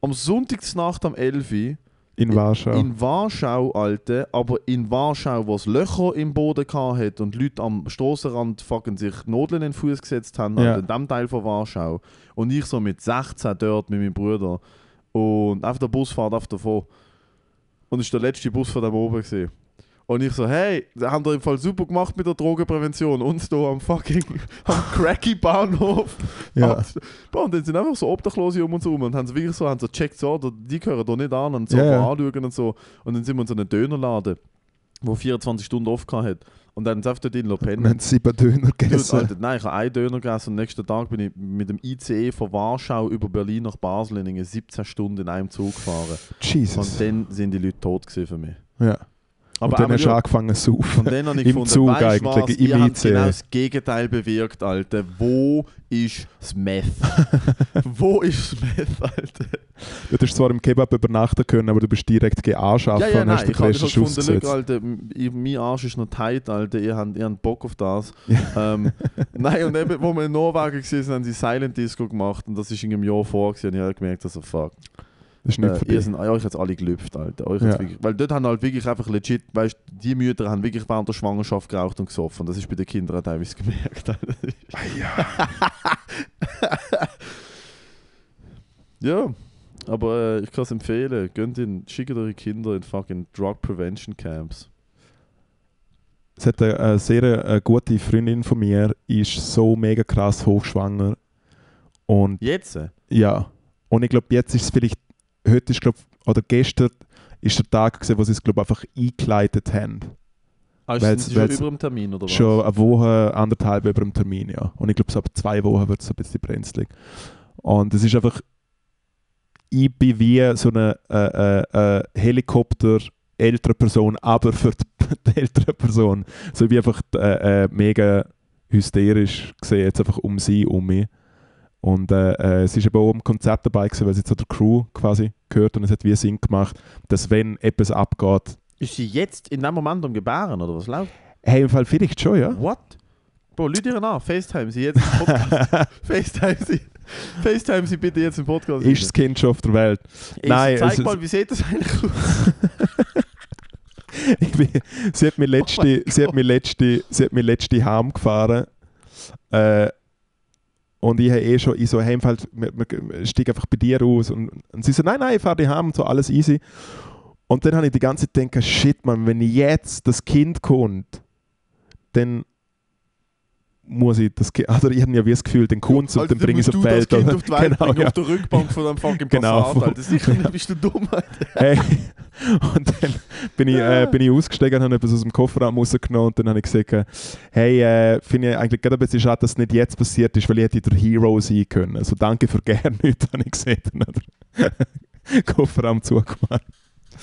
Am Sonntagsnacht am 11 Uhr In Warschau. in Warschau, Alter, aber in Warschau, wo es Löcher im Boden hat und Leute am Strassenrand fucking sich Nadeln in den Fuß gesetzt haben, Ja. In dem Teil von Warschau. Und ich so mit 16 dort mit meinem Bruder. Und einfach der Bus fährt auf davon. Und es war der letzte Bus von dem oben. Gewesen. Und ich so, hey, das haben ihr im Fall super gemacht mit der Drogenprävention. Uns hier am fucking am cracky Bahnhof. ja. Boah, und dann sind einfach so Obdachlose um uns herum und haben so wirklich so, haben so gecheckt, so, da- die gehören da nicht an und so ja. anschauen und so. Und dann sind wir in so einem Dönerladen, der 24 Stunden offen hat. Und dann einfach dort in Und pennen. haben sieben Döner Dude, gegessen. Alter, nein, ich habe einen Döner gegessen und am nächsten Tag bin ich mit dem ICE von Warschau über Berlin nach Basel in irgendwie 17 Stunden in einem Zug gefahren. Jesus. Und dann sind die Leute tot für mich. ja. Aber und dann hast du angefangen zu saufen. und dann habe ich Im gefunden, Zug weißt eigentlich, was, im ICE. genau das Gegenteil bewirkt, Alter. Wo ist das Meth? Wo ist das Meth, Alter? Du hast zwar im Kebab übernachten können, aber du bist direkt gehen anschaffen Ja, ja, und hast den ich habe ersten hab Schuss gefunden, gesetzt. schau, Alter, mein Arsch ist noch tight, Alter, ihr habt, ihr habt Bock auf das. ähm, nein, und eben, wo wir in Norwegen waren, haben sie Silent Disco gemacht und das ist in einem Jahr vor und ich habe gemerkt, also fuck, Das ist nicht äh, für ihr sind, euch jetzt alle gelüpft, Alter. Euch Ja. wirklich, weil dort haben halt wirklich einfach legit, weißt die Mütter haben wirklich während der Schwangerschaft geraucht und gesoffen. Das ist bei den Kindern teilweise gemerkt. Alter. ja, aber äh, ich kann es empfehlen. Gönnt in, schickt eure Kinder in fucking Drug Prevention Camps. Es hat eine, eine sehr äh, gute Freundin von mir, ist so mega krass hochschwanger. Und Jetzt? ja, und ich glaube, jetzt ist es vielleicht, heute ist glaube oder gestern ist der Tag gewesen, wo sie es glaube einfach eingeleitet haben. Ah, Weil's- sind sie schon über dem Termin oder was? Schon eine Woche, anderthalb über dem Termin, ja. Und ich glaube, so ab zwei Wochen wird es ein bisschen brenzlig. Und es ist einfach, ich bin wie so eine äh, äh, äh, Helikopter ältere Person, aber für die, die ältere Person. So wie einfach äh, äh, mega hysterisch gesehen, jetzt einfach um sie, um mich. Und äh, äh, es ist eben auch im Konzert dabei gewesen, weil sie zu der Crew quasi gehört und es hat wie Sinn gemacht, dass wenn etwas abgeht, Ist sie jetzt in dem Moment am Gebären oder was läuft? hey, im Fall vielleicht schon, ja. What? Bro, Leute ihr an, FaceTime sie jetzt im Podcast. FaceTime sie. FaceTime sie bitte jetzt im Podcast. ist das Kind schon auf der Welt. Ey, Nein, Zeig mal, wie sieht das eigentlich aus? Ich bin, sie hat mir letzte, Oh sie hat mir letzte, sie hat mir letzte Heim gefahren. Äh, und ich habe eh schon, ich so, im Fall, wir, wir steig einfach bei dir aus. Und, und sie so, nein, nein, ich fahre dich heim und so, alles easy. Und dann habe ich die ganze Zeit gedacht, shit, man, wenn jetzt das Kind kommt, dann muss ich das Kind, also ich habe ja wie das Gefühl, den es und Alter, dann bringe ich es auf die das Welt. Kind oder? auf die Welt genau, ja. auf der Rückbank von dem fucking Genau. Passat, Alter. Sicher nicht, bist du dumm, Alter. Hey. Und dann bin ich, äh, bin ich ausgestiegen und habe etwas aus dem Kofferraum rausgenommen und dann habe ich gesagt, äh, hey, äh, finde ich eigentlich gerade ein bisschen schade, dass es nicht jetzt passiert ist, weil ich hätte der Hero sein können. Also danke für gerne nichts, habe ich den Kofferraum zugemacht.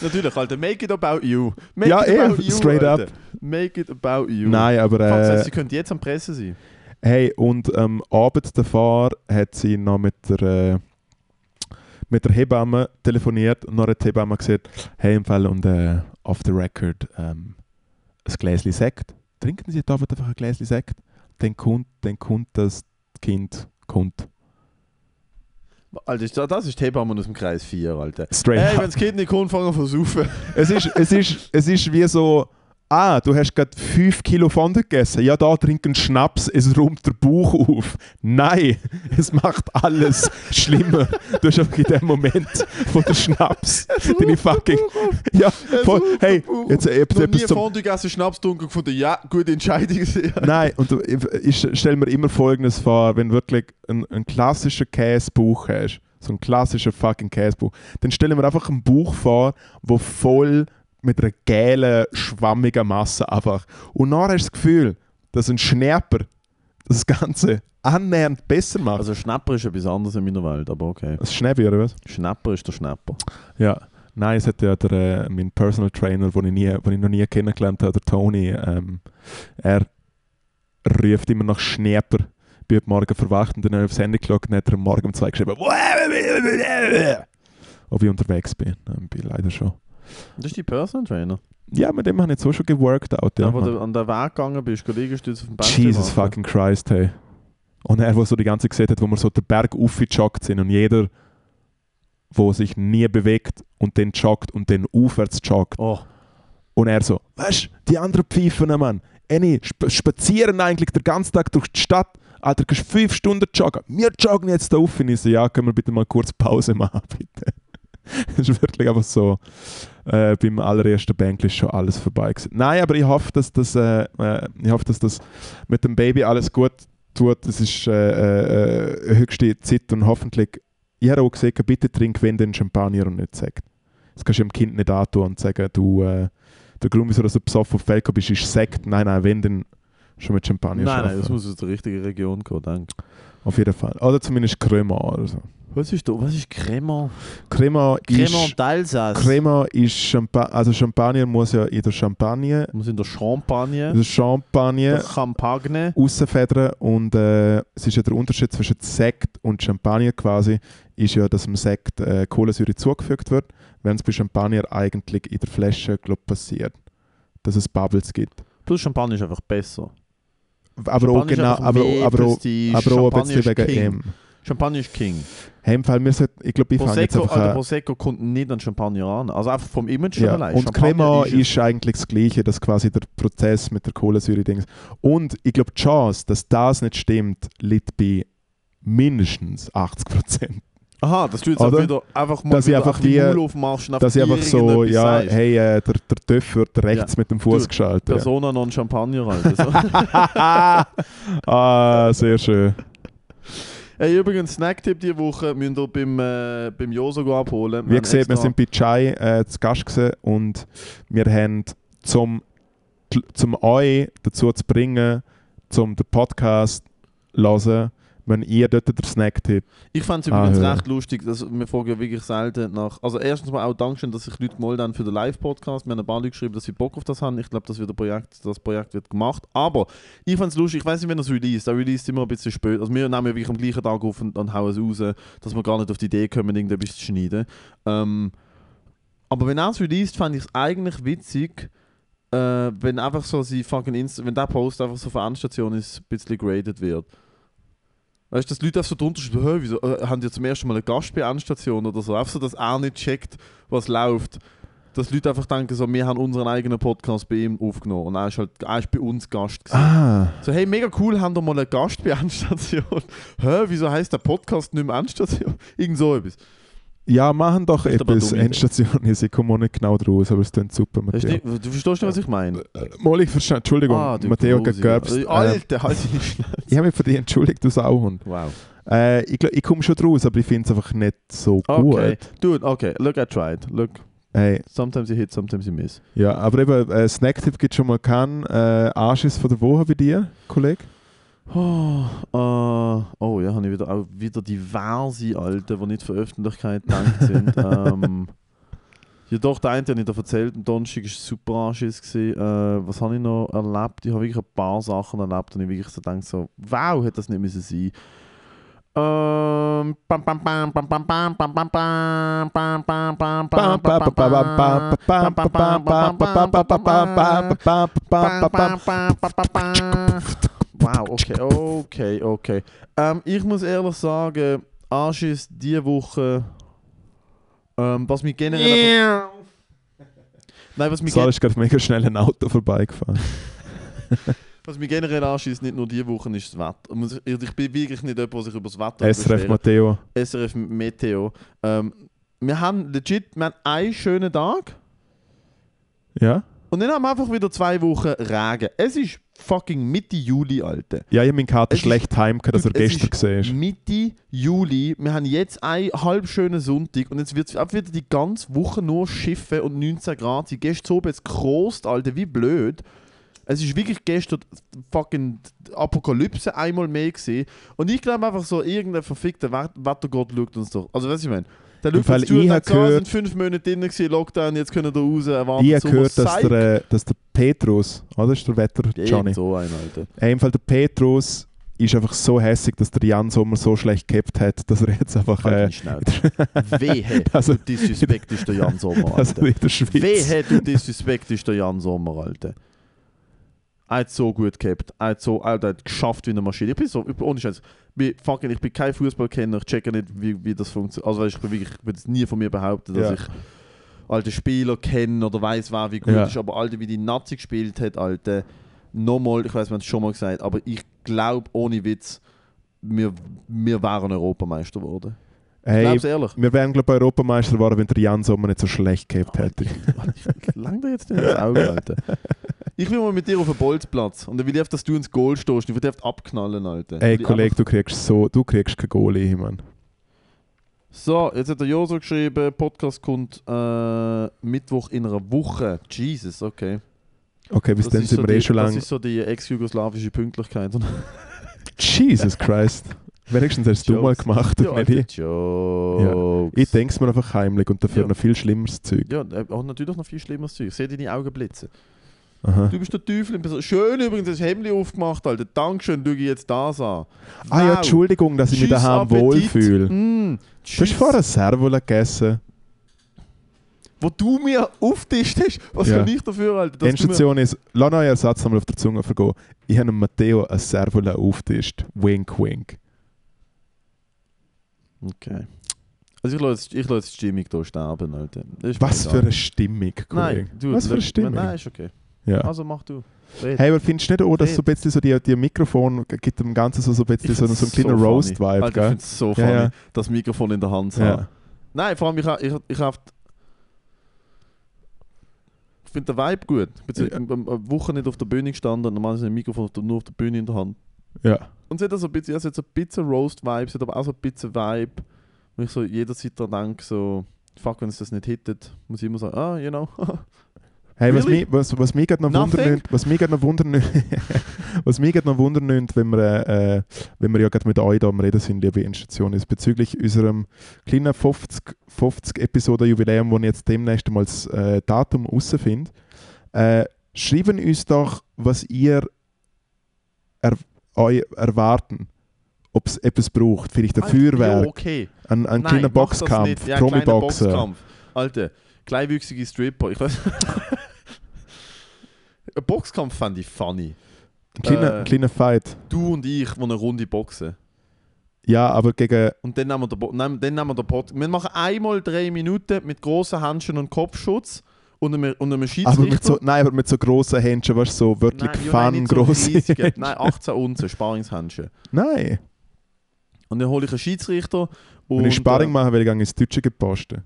Natürlich, Alter, make it about you. Make Ja, it eh, about you, straight Alter. up. Make it about you. Nein, aber äh, sie könnte jetzt am Presse sein. hey, und am Abend davor hat sie noch mit der, äh, mit der Hebamme telefoniert und noch hat die Hebamme gesagt, hey, im Fall und äh, off the record ähm, ein Gläschen Sekt. Trinken Sie heute Abend einfach ein Gläschen Sekt? Dann kommt, dann kommt das Kind kommt. Alter, ist- das ist die Hebamme aus dem Kreis 4, Alter. Straight up. wenn das Kind nicht kommt, fangen saufen. Es ist, es, ist, es ist wie so, ah, du hast gerade 5 Kilo Fondue gegessen. Ja, da trinken Schnaps, es räumt der Bauch auf. Nein, es macht alles schlimmer. Du hast einfach in dem Moment von der Schnaps deine fucking. Ja, voll, hey, jetzt äh, Noch nie etwas zum. Fondue gegessen, Schnaps getrunken gefunden. Ja, gute Entscheidung. Nein, und ich, ich stelle mir immer Folgendes vor, wenn du wirklich einen, klassischen Käsebauch hast, So ein klassischer fucking Käsebauch. Dann stellen wir einfach einen Bauch vor, wo voll mit einer gelben, schwammigen Masse einfach. Und nachher hast du das Gefühl, dass ein Schnäpper das Ganze annähernd besser macht. Also Schnapper ist etwas anderes in meiner Welt, aber okay. das Schnäppi, oder was? Schnapper ist der Schnapper. Ja. Nein, es hat ja der, äh, mein Personal Trainer, den ich, nie, den ich noch nie kennengelernt habe, der Tony, ähm, er ruft immer nach Schnäpper. Ich bin heute Morgen verwacht und dann habe ich aufs Handy geschaut und hat er am Morgen um zwei geschrieben, ob ich unterwegs bin. Ähm, bin leider schon. Das ist die Personal Trainer. Ja, mit dem habe ich jetzt auch schon geworkt. Ja, wo du an der Weg gegangen bist, Liegestütz auf dem Bench Jesus fucking Christ, hey. Und er, der so die ganze Zeit gesehen hat, wo wir so den Berg aufgejoggt sind und jeder, wo sich nie bewegt und dann joggt und dann aufwärts joggt. Oh, Und er so, weißt du, die anderen Pfeifen, Mann, Eni, sp spazieren eigentlich den ganzen Tag durch die Stadt. Alter, du kannst fünf Stunden joggen. Wir joggen jetzt da auf. Und ich so, ja, können wir bitte mal kurz Pause machen, bitte. das ist wirklich einfach so, äh, beim allerersten Bänkli ist schon alles vorbei gewesen. Nein, aber ich hoffe, dass das, äh, äh, ich hoffe, dass das mit dem Baby alles gut tut. Es ist äh, äh, höchste Zeit und hoffentlich, ich habe auch gesagt, bitte trink wenn den Champagner und nicht Sekt. Das kannst du dem Kind nicht antun und sagen, du, äh, der Grund, wieso du so besoffen auf Felko bist, ist Sekt. Nein, nein, wenn, dann schon mit Champagner nein, nein, das muss aus der richtigen Region kommen, danke. Auf jeden Fall. Oder zumindest Crema oder so. Was ist da? Was ist Crema? Crema Crema ist... und Alsace. Crema ist Champa also Champagner muss ja in der Champagne, sind in der Champagne, der Champagne der Champagne. rausfedern und äh, es ist ja der Unterschied zwischen Sekt und Champagner quasi, ist ja, dass dem Sekt äh, Kohlensäure zugefügt wird, während es bei Champagner eigentlich in der Flasche glaub, passiert, dass es Bubbles gibt. Plus Champagner ist einfach besser. Aber auch genau, aber, auch- aber, auch- aber auch ein Champagner bisschen wegen King. M. Champagner ist King. Hey, im Fall, wir sollten, ich glaube, ich fange jetzt einfach an. Prosecco kommt nicht an Champagner an. Also einfach vom Image Ja. allein. Und Crema ist, ist eigentlich das Gleiche, dass quasi der Prozess mit der Kohlensäure-Dings. Und ich glaube, die Chance, dass das nicht stimmt, liegt bei mindestens 80 Prozent. Aha, dass du jetzt Oder? auch wieder einfach mal Dass wieder einfach wie- aufmachst Dass ich einfach so, ja, sagst. hey, äh, der, der Töff wird rechts Ja. mit dem Fuß geschaltet. Ja. Persona non Champagner, Alter. So. ah, sehr schön. hey, übrigens, Snacktipp diese Woche müsst ihr beim, äh, beim Joso abholen. Wie haben gesagt, wir sind bei Chai äh, zu Gast gewesen und wir haben zum, zum euch dazu zu bringen, zum den Podcast zu hören, wenn ihr dort den Snack-Tipp Ich fand es Ah, übrigens ja. recht lustig, dass wir fragen ja wirklich selten nach. Also erstens mal auch Dankeschön, dass sich Leute gemeldet haben für den Live-Podcast. Wir haben ein paar Leute geschrieben, dass sie Bock auf das haben. Ich glaube, das, Projekt, das Projekt wird gemacht. Aber ich fand es lustig, ich weiß nicht, wenn er es release. Der release immer ein bisschen spät. Also wir nehmen ja wirklich am gleichen Tag auf und, und hauen es raus, dass wir gar nicht auf die Idee kommen, irgendetwas zu schneiden. Ähm, aber wenn er es released, fand ich es eigentlich witzig, äh, wenn einfach so sie fucking Insta wenn der Post einfach so von Endstation ist, ein bisschen graded wird. Weißt du, dass Leute einfach so drunter schreiben, «Hä, wieso äh, haben die zum ersten Mal einen Gast bei Endstation oder so? Einfach so, dass er nicht checkt, was läuft. Dass Leute einfach denken, so, wir haben unseren eigenen Podcast bei ihm aufgenommen und er ist halt er ist bei uns Gast. Gewesen. Ah, So, hey, mega cool, haben wir mal einen Gast bei Endstation. Hä, wieso heißt der Podcast nicht mehr Endstation? Irgend so etwas. Ja, machen doch ist eine etwas. Endstation ist, ich komme auch nicht genau draus, aber es klingt super, Matteo. du, du verstehst nicht, was ich meine? Mal, ich verstehe, Entschuldigung, Ah, Matteo Gerbst. ja. Ähm, Alter, halt dich nicht schnell. ich habe mich für dich entschuldigt, du Sauhund. Wow. Äh, ich ich komme schon draus, aber ich finde es einfach nicht so Okay. gut. Dude, okay, look, I tried. Look, Hey, sometimes you hit, sometimes you miss. ja, aber eben, äh, Snacktipp gibt schon mal keinen äh, Anschiss von der Woche bei dir, Kollege. Oh, äh, oh ja, habe ich wieder, auch wieder diverse alte, die nicht für Öffentlichkeit gedacht sind. ähm, ja doch, der eine, den ich dir erzählt, am Donnerstag war super Anschiss. Äh, was habe ich noch erlebt? Ich habe wirklich ein paar Sachen erlebt und ich wirklich so denke so, wow, hätte das nicht müssen sein. Ähm, Wow, okay, okay, okay. Ähm, ich muss ehrlich sagen, Anschiss diese Woche, ähm, was mich generell... Yeah. Nein, was mich Sorry, ist gerade mega schnell ein Auto vorbeigefahren. was mich generell anschießt, nicht nur diese Woche, ist das Wetter. Ich bin wirklich nicht jemand, der sich über das Wetter SRF Meteo. SRF Meteo. Ähm, wir haben legit wir haben einen schönen Tag. Ja. Und dann haben wir einfach wieder zwei Wochen Regen. Es ist fucking Mitte Juli, Alter. Ja, ich habe meinen Kater Es schlecht heim, dass er gestern gesehen ist. Mitte Juli. Wir haben jetzt einen halb schönen Sonntag und jetzt wird es wieder die ganze Woche nur Schiffe und 19 Grad. sein. Gestern oben jetzt gekrost, Alter, wie blöd. Es ist wirklich gestern fucking Apokalypse einmal mehr gesehen. Und ich glaube einfach so, irgendein verfickter Wet- Wettergott schaut uns doch. Also, was ich meine? Der Fall, zu und ich sagt, hab so, es gehört- fünf Monate drin gewesen, Lockdown, jetzt können wir raus, erwarten Ich habe gehört, dass der, dass der Petrus, oder? Das ist der Wetter Johnny. so ein, Alter. Fall der Petrus ist einfach so hässig, dass der Jan Sommer so schlecht gehabt hat, dass er jetzt einfach Halt äh. Wehe, Also- du disrespektest den Jan Sommer, also Alter. der Schweiz. Wehe, du disrespektest den Jan Sommer, Alter. Er hat so gut gehabt. Er hat so, er hat geschafft wie eine Maschine. Ich bin so, ich bin, ohne Scheiß, ich bin, fucking, ich bin kein Fußballkenner, ich checke nicht, wie, wie das funktioniert. Also weißt, ich bin wirklich, ich würde es nie von mir behaupten, dass Ja. ich alte Spieler kenne oder weiß, wer wie gut Ja. ist. Aber Alter, wie die Nazi gespielt hat, Alter, nochmal, ich weiß, wir haben es schon mal gesagt, aber ich glaube, ohne Witz, wir, wir wären Europameister geworden. Ich Hey, glaub's ehrlich. wir wären, glaube ich, Europameister geworden, wenn der Jan Sommer nicht so schlecht gehabt hätte. Ich lang dir jetzt nicht ins Auge, Alter. Ich will mal mit dir auf den Bolzplatz und dann will ich, dass du ins Goal stehst. Ich will dich abknallen, Alter. Ey, ich Kollege, du kriegst so, du kriegst kein Goalie, Mann. So, jetzt hat der Joso geschrieben, Podcast kommt äh, Mittwoch in einer Woche. Jesus, okay. Okay, bis Das dann sind so wir eh schon Das lang. ist so die ex-jugoslawische Pünktlichkeit. Jesus Christ. Wenigstens hast du mal gemacht, ja, Meli. Alter, Jokes. Ich denke es mir einfach heimlich und dafür Ja. noch viel schlimmeres Zeug. Ja, äh, auch natürlich noch viel schlimmeres Zeug. Ich sehe deine Augen blitzen. Aha. Du bist der Teufel. Person. Schön übrigens das Hemd aufgemacht, Alter. Dankeschön, du jetzt das an. Ah ja. Entschuldigung, dass ich mich Tschüss, daheim Appetit. wohlfühle. Mm, Du hast vorher Servola gegessen. Wo du mir auftischt hast. Was Ja. kann ich dafür, Alter? Endstation ist, lass einen Ersatz nochmal auf der Zunge vergehen. Ich habe Matteo ein Servola auftischt. Wink, wink. Okay. Also ich lasse ich lasse die Stimmung hier sterben, Alter. Was für eine Stimmung, Kollege. Nein, du, Was für eine Stimmung. Nein, ist okay. Ja. Also mach du. Red. Hey, aber findest du nicht auch, dass Red. so ein bisschen so die, die Mikrofon gibt dem Ganzen so, so ein bisschen so, so einen kleinen funny. Roast-Vibe, ich finde es so Ja, funny, ja. das Mikrofon in der Hand zu haben. Ja. Nein, vor allem, ich, ich, ich. Ich finde den Vibe gut. Ich bin Ja. ja. eine Woche nicht auf der Bühne gestanden und normalerweise ein Mikrofon nur auf der Bühne in der Hand. Ja. Und es hat so ein bisschen, ja, es hat so ein bisschen Roast-Vibe, es hat aber auch so ein bisschen Vibe, wo ich so jederzeit daran denke, so, fuck, wenn es das nicht hittet, muss ich immer sagen, ah, you know. Hey, was Really? mich, was, was mich gerade noch wundern was mich noch wundern was mich noch wundern wenn wir, äh, wenn wir ja gerade mit euch da am Reden sind, liebe Institution, ist bezüglich unserem kleinen 50, 50 Episoden Jubiläum, wo ich jetzt demnächst mal das äh, Datum rausfinde. Äh, schreiben uns doch, was ihr euch erwarten. Ob es etwas braucht, vielleicht ein Alter, Feuerwerk, okay. ein, ein Nein, kleiner Boxkampf. Ja, Promi-Boxer. Boxkampf. Alter, kleinwüchsige Stripper. Ich weiß. ein Boxkampf fand ich funny. Ein kleiner, Äh. ein kleiner Fight. Du und ich, die eine Runde boxen. Ja, aber gegen Und dann nehmen wir den, Bo nehmen, dann nehmen wir den. Wir machen einmal drei Minuten mit grossen Handschuhen und Kopfschutz und einem, einem Schiedsrichter. Aber mit so, nein, aber mit so grossen Händchen, weißt du, so wirklich nein, ja, nein, so grosse riesige. Händchen. Nein, 18 Unzen, Sparringshändchen. Nein. Und dann hole ich einen Schiedsrichter und... Wenn ich Sparring äh, mache, will ich gerne ins Deutsche gepostet.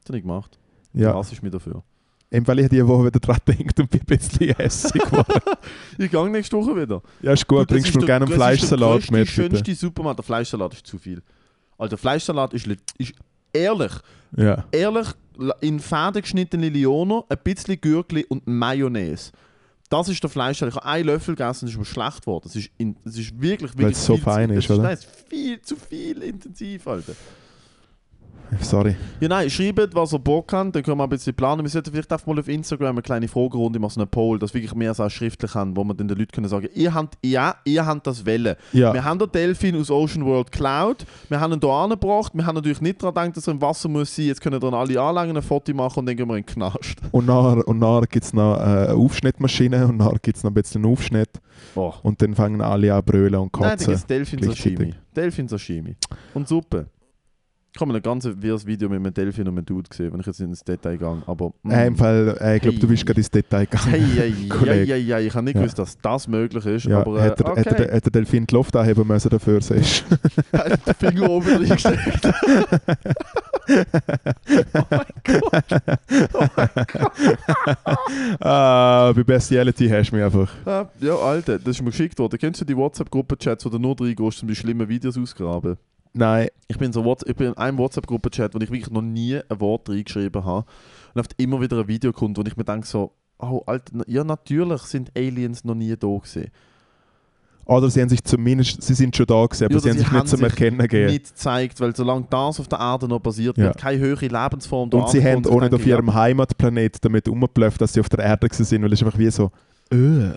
Das habe ich gemacht. Ja. Was ist mir dafür? Eben, weil ich die Woche wieder dran denke und bin ein bisschen hässig geworden. Ich gehe nächste Woche wieder. ja, ist gut, Du, das bringst ist du mir der- gerne einen das ist Fleischsalat der mit, grösste, bitte. schönste Supermarkt. Der Fleischsalat ist zu viel. Alter, Fleischsalat ist, ist ehrlich, Ja. ehrlich, in Fäden geschnittene Lioner, ein bisschen Gürkli und Mayonnaise. Das ist der Fleischsalat. Ich habe einen Löffel gegessen und es ist mir schlecht geworden. Es ist, in, es ist wirklich, wirklich Weil's so viel fein zu, ist, es oder? Nein, es ist viel zu viel intensiv, Alter. Sorry. Ja, nein, schreibt, was ihr Bock habt, dann können wir ein bisschen planen. Wir sollten vielleicht einfach mal auf Instagram eine kleine Fragerunde machen, so einen Poll, dass wirklich mehr so schriftlich haben, wo man dann den Leuten können sagen, ihr habt, ja, ihr habt das Welle. Ja. Wir haben den Delfin aus Ocean World Cloud, wir haben ihn hier angebracht, wir haben natürlich nicht daran gedacht, dass er im Wasser muss sein, jetzt können dann alle Anlagen ein Foto machen und dann gehen wir in den Knast. Und nachher, und nachher gibt es noch äh, eine Aufschnittmaschine und nachher gibt es noch ein bisschen einen Aufschnitt Oh. und dann fangen alle an brüllen und Nein, dann kotzen. gibt es Delfin gleichzeitig. Sashimi. Delfin Sashimi. Und Suppe. Ich habe ein ganz wirres Video mit einem Delfin und einem Dude gesehen, wenn ich jetzt ins Detail gehe. Aber. mm. Äh, Im Fall, äh, ich glaube, Hey. du bist gerade ins Detail gegangen. Hey, hey, hey, hey, ich habe nicht Ja. gewusst, dass das möglich ist. Ja, aber äh, er, okay. er, hat der Delfin die Luft anheben müssen dafür, siehst hat den Finger oben reingesteckt. oh mein Gott. ah, bei Bestiality hast du mich einfach. Ja, ja, Alter, das ist mir geschickt worden. Kennst du die WhatsApp-Gruppen-Chats, wo du nur reingehst, um die schlimmen Videos ausgraben? Nein, Ich bin, so Whats ich bin in einem WhatsApp-Gruppen-Chat, wo ich wirklich noch nie ein Wort reingeschrieben habe. Und oft immer wieder ein Video kommt, wo ich mir denke so, oh Alter, ja natürlich sind Aliens noch nie da gewesen. oder sie haben sich zumindest, sie sind schon da gewesen, aber Ja, sie haben sich nicht zum Erkennen gegeben. Nicht gezeigt, weil solange das auf der Erde noch passiert, Ja. wird keine höhere Lebensform da Und sie haben angekommen. auch nicht denke auf ihrem Heimatplanet damit umgeblufft, dass sie auf der Erde sind, weil es ist einfach wie so, äh.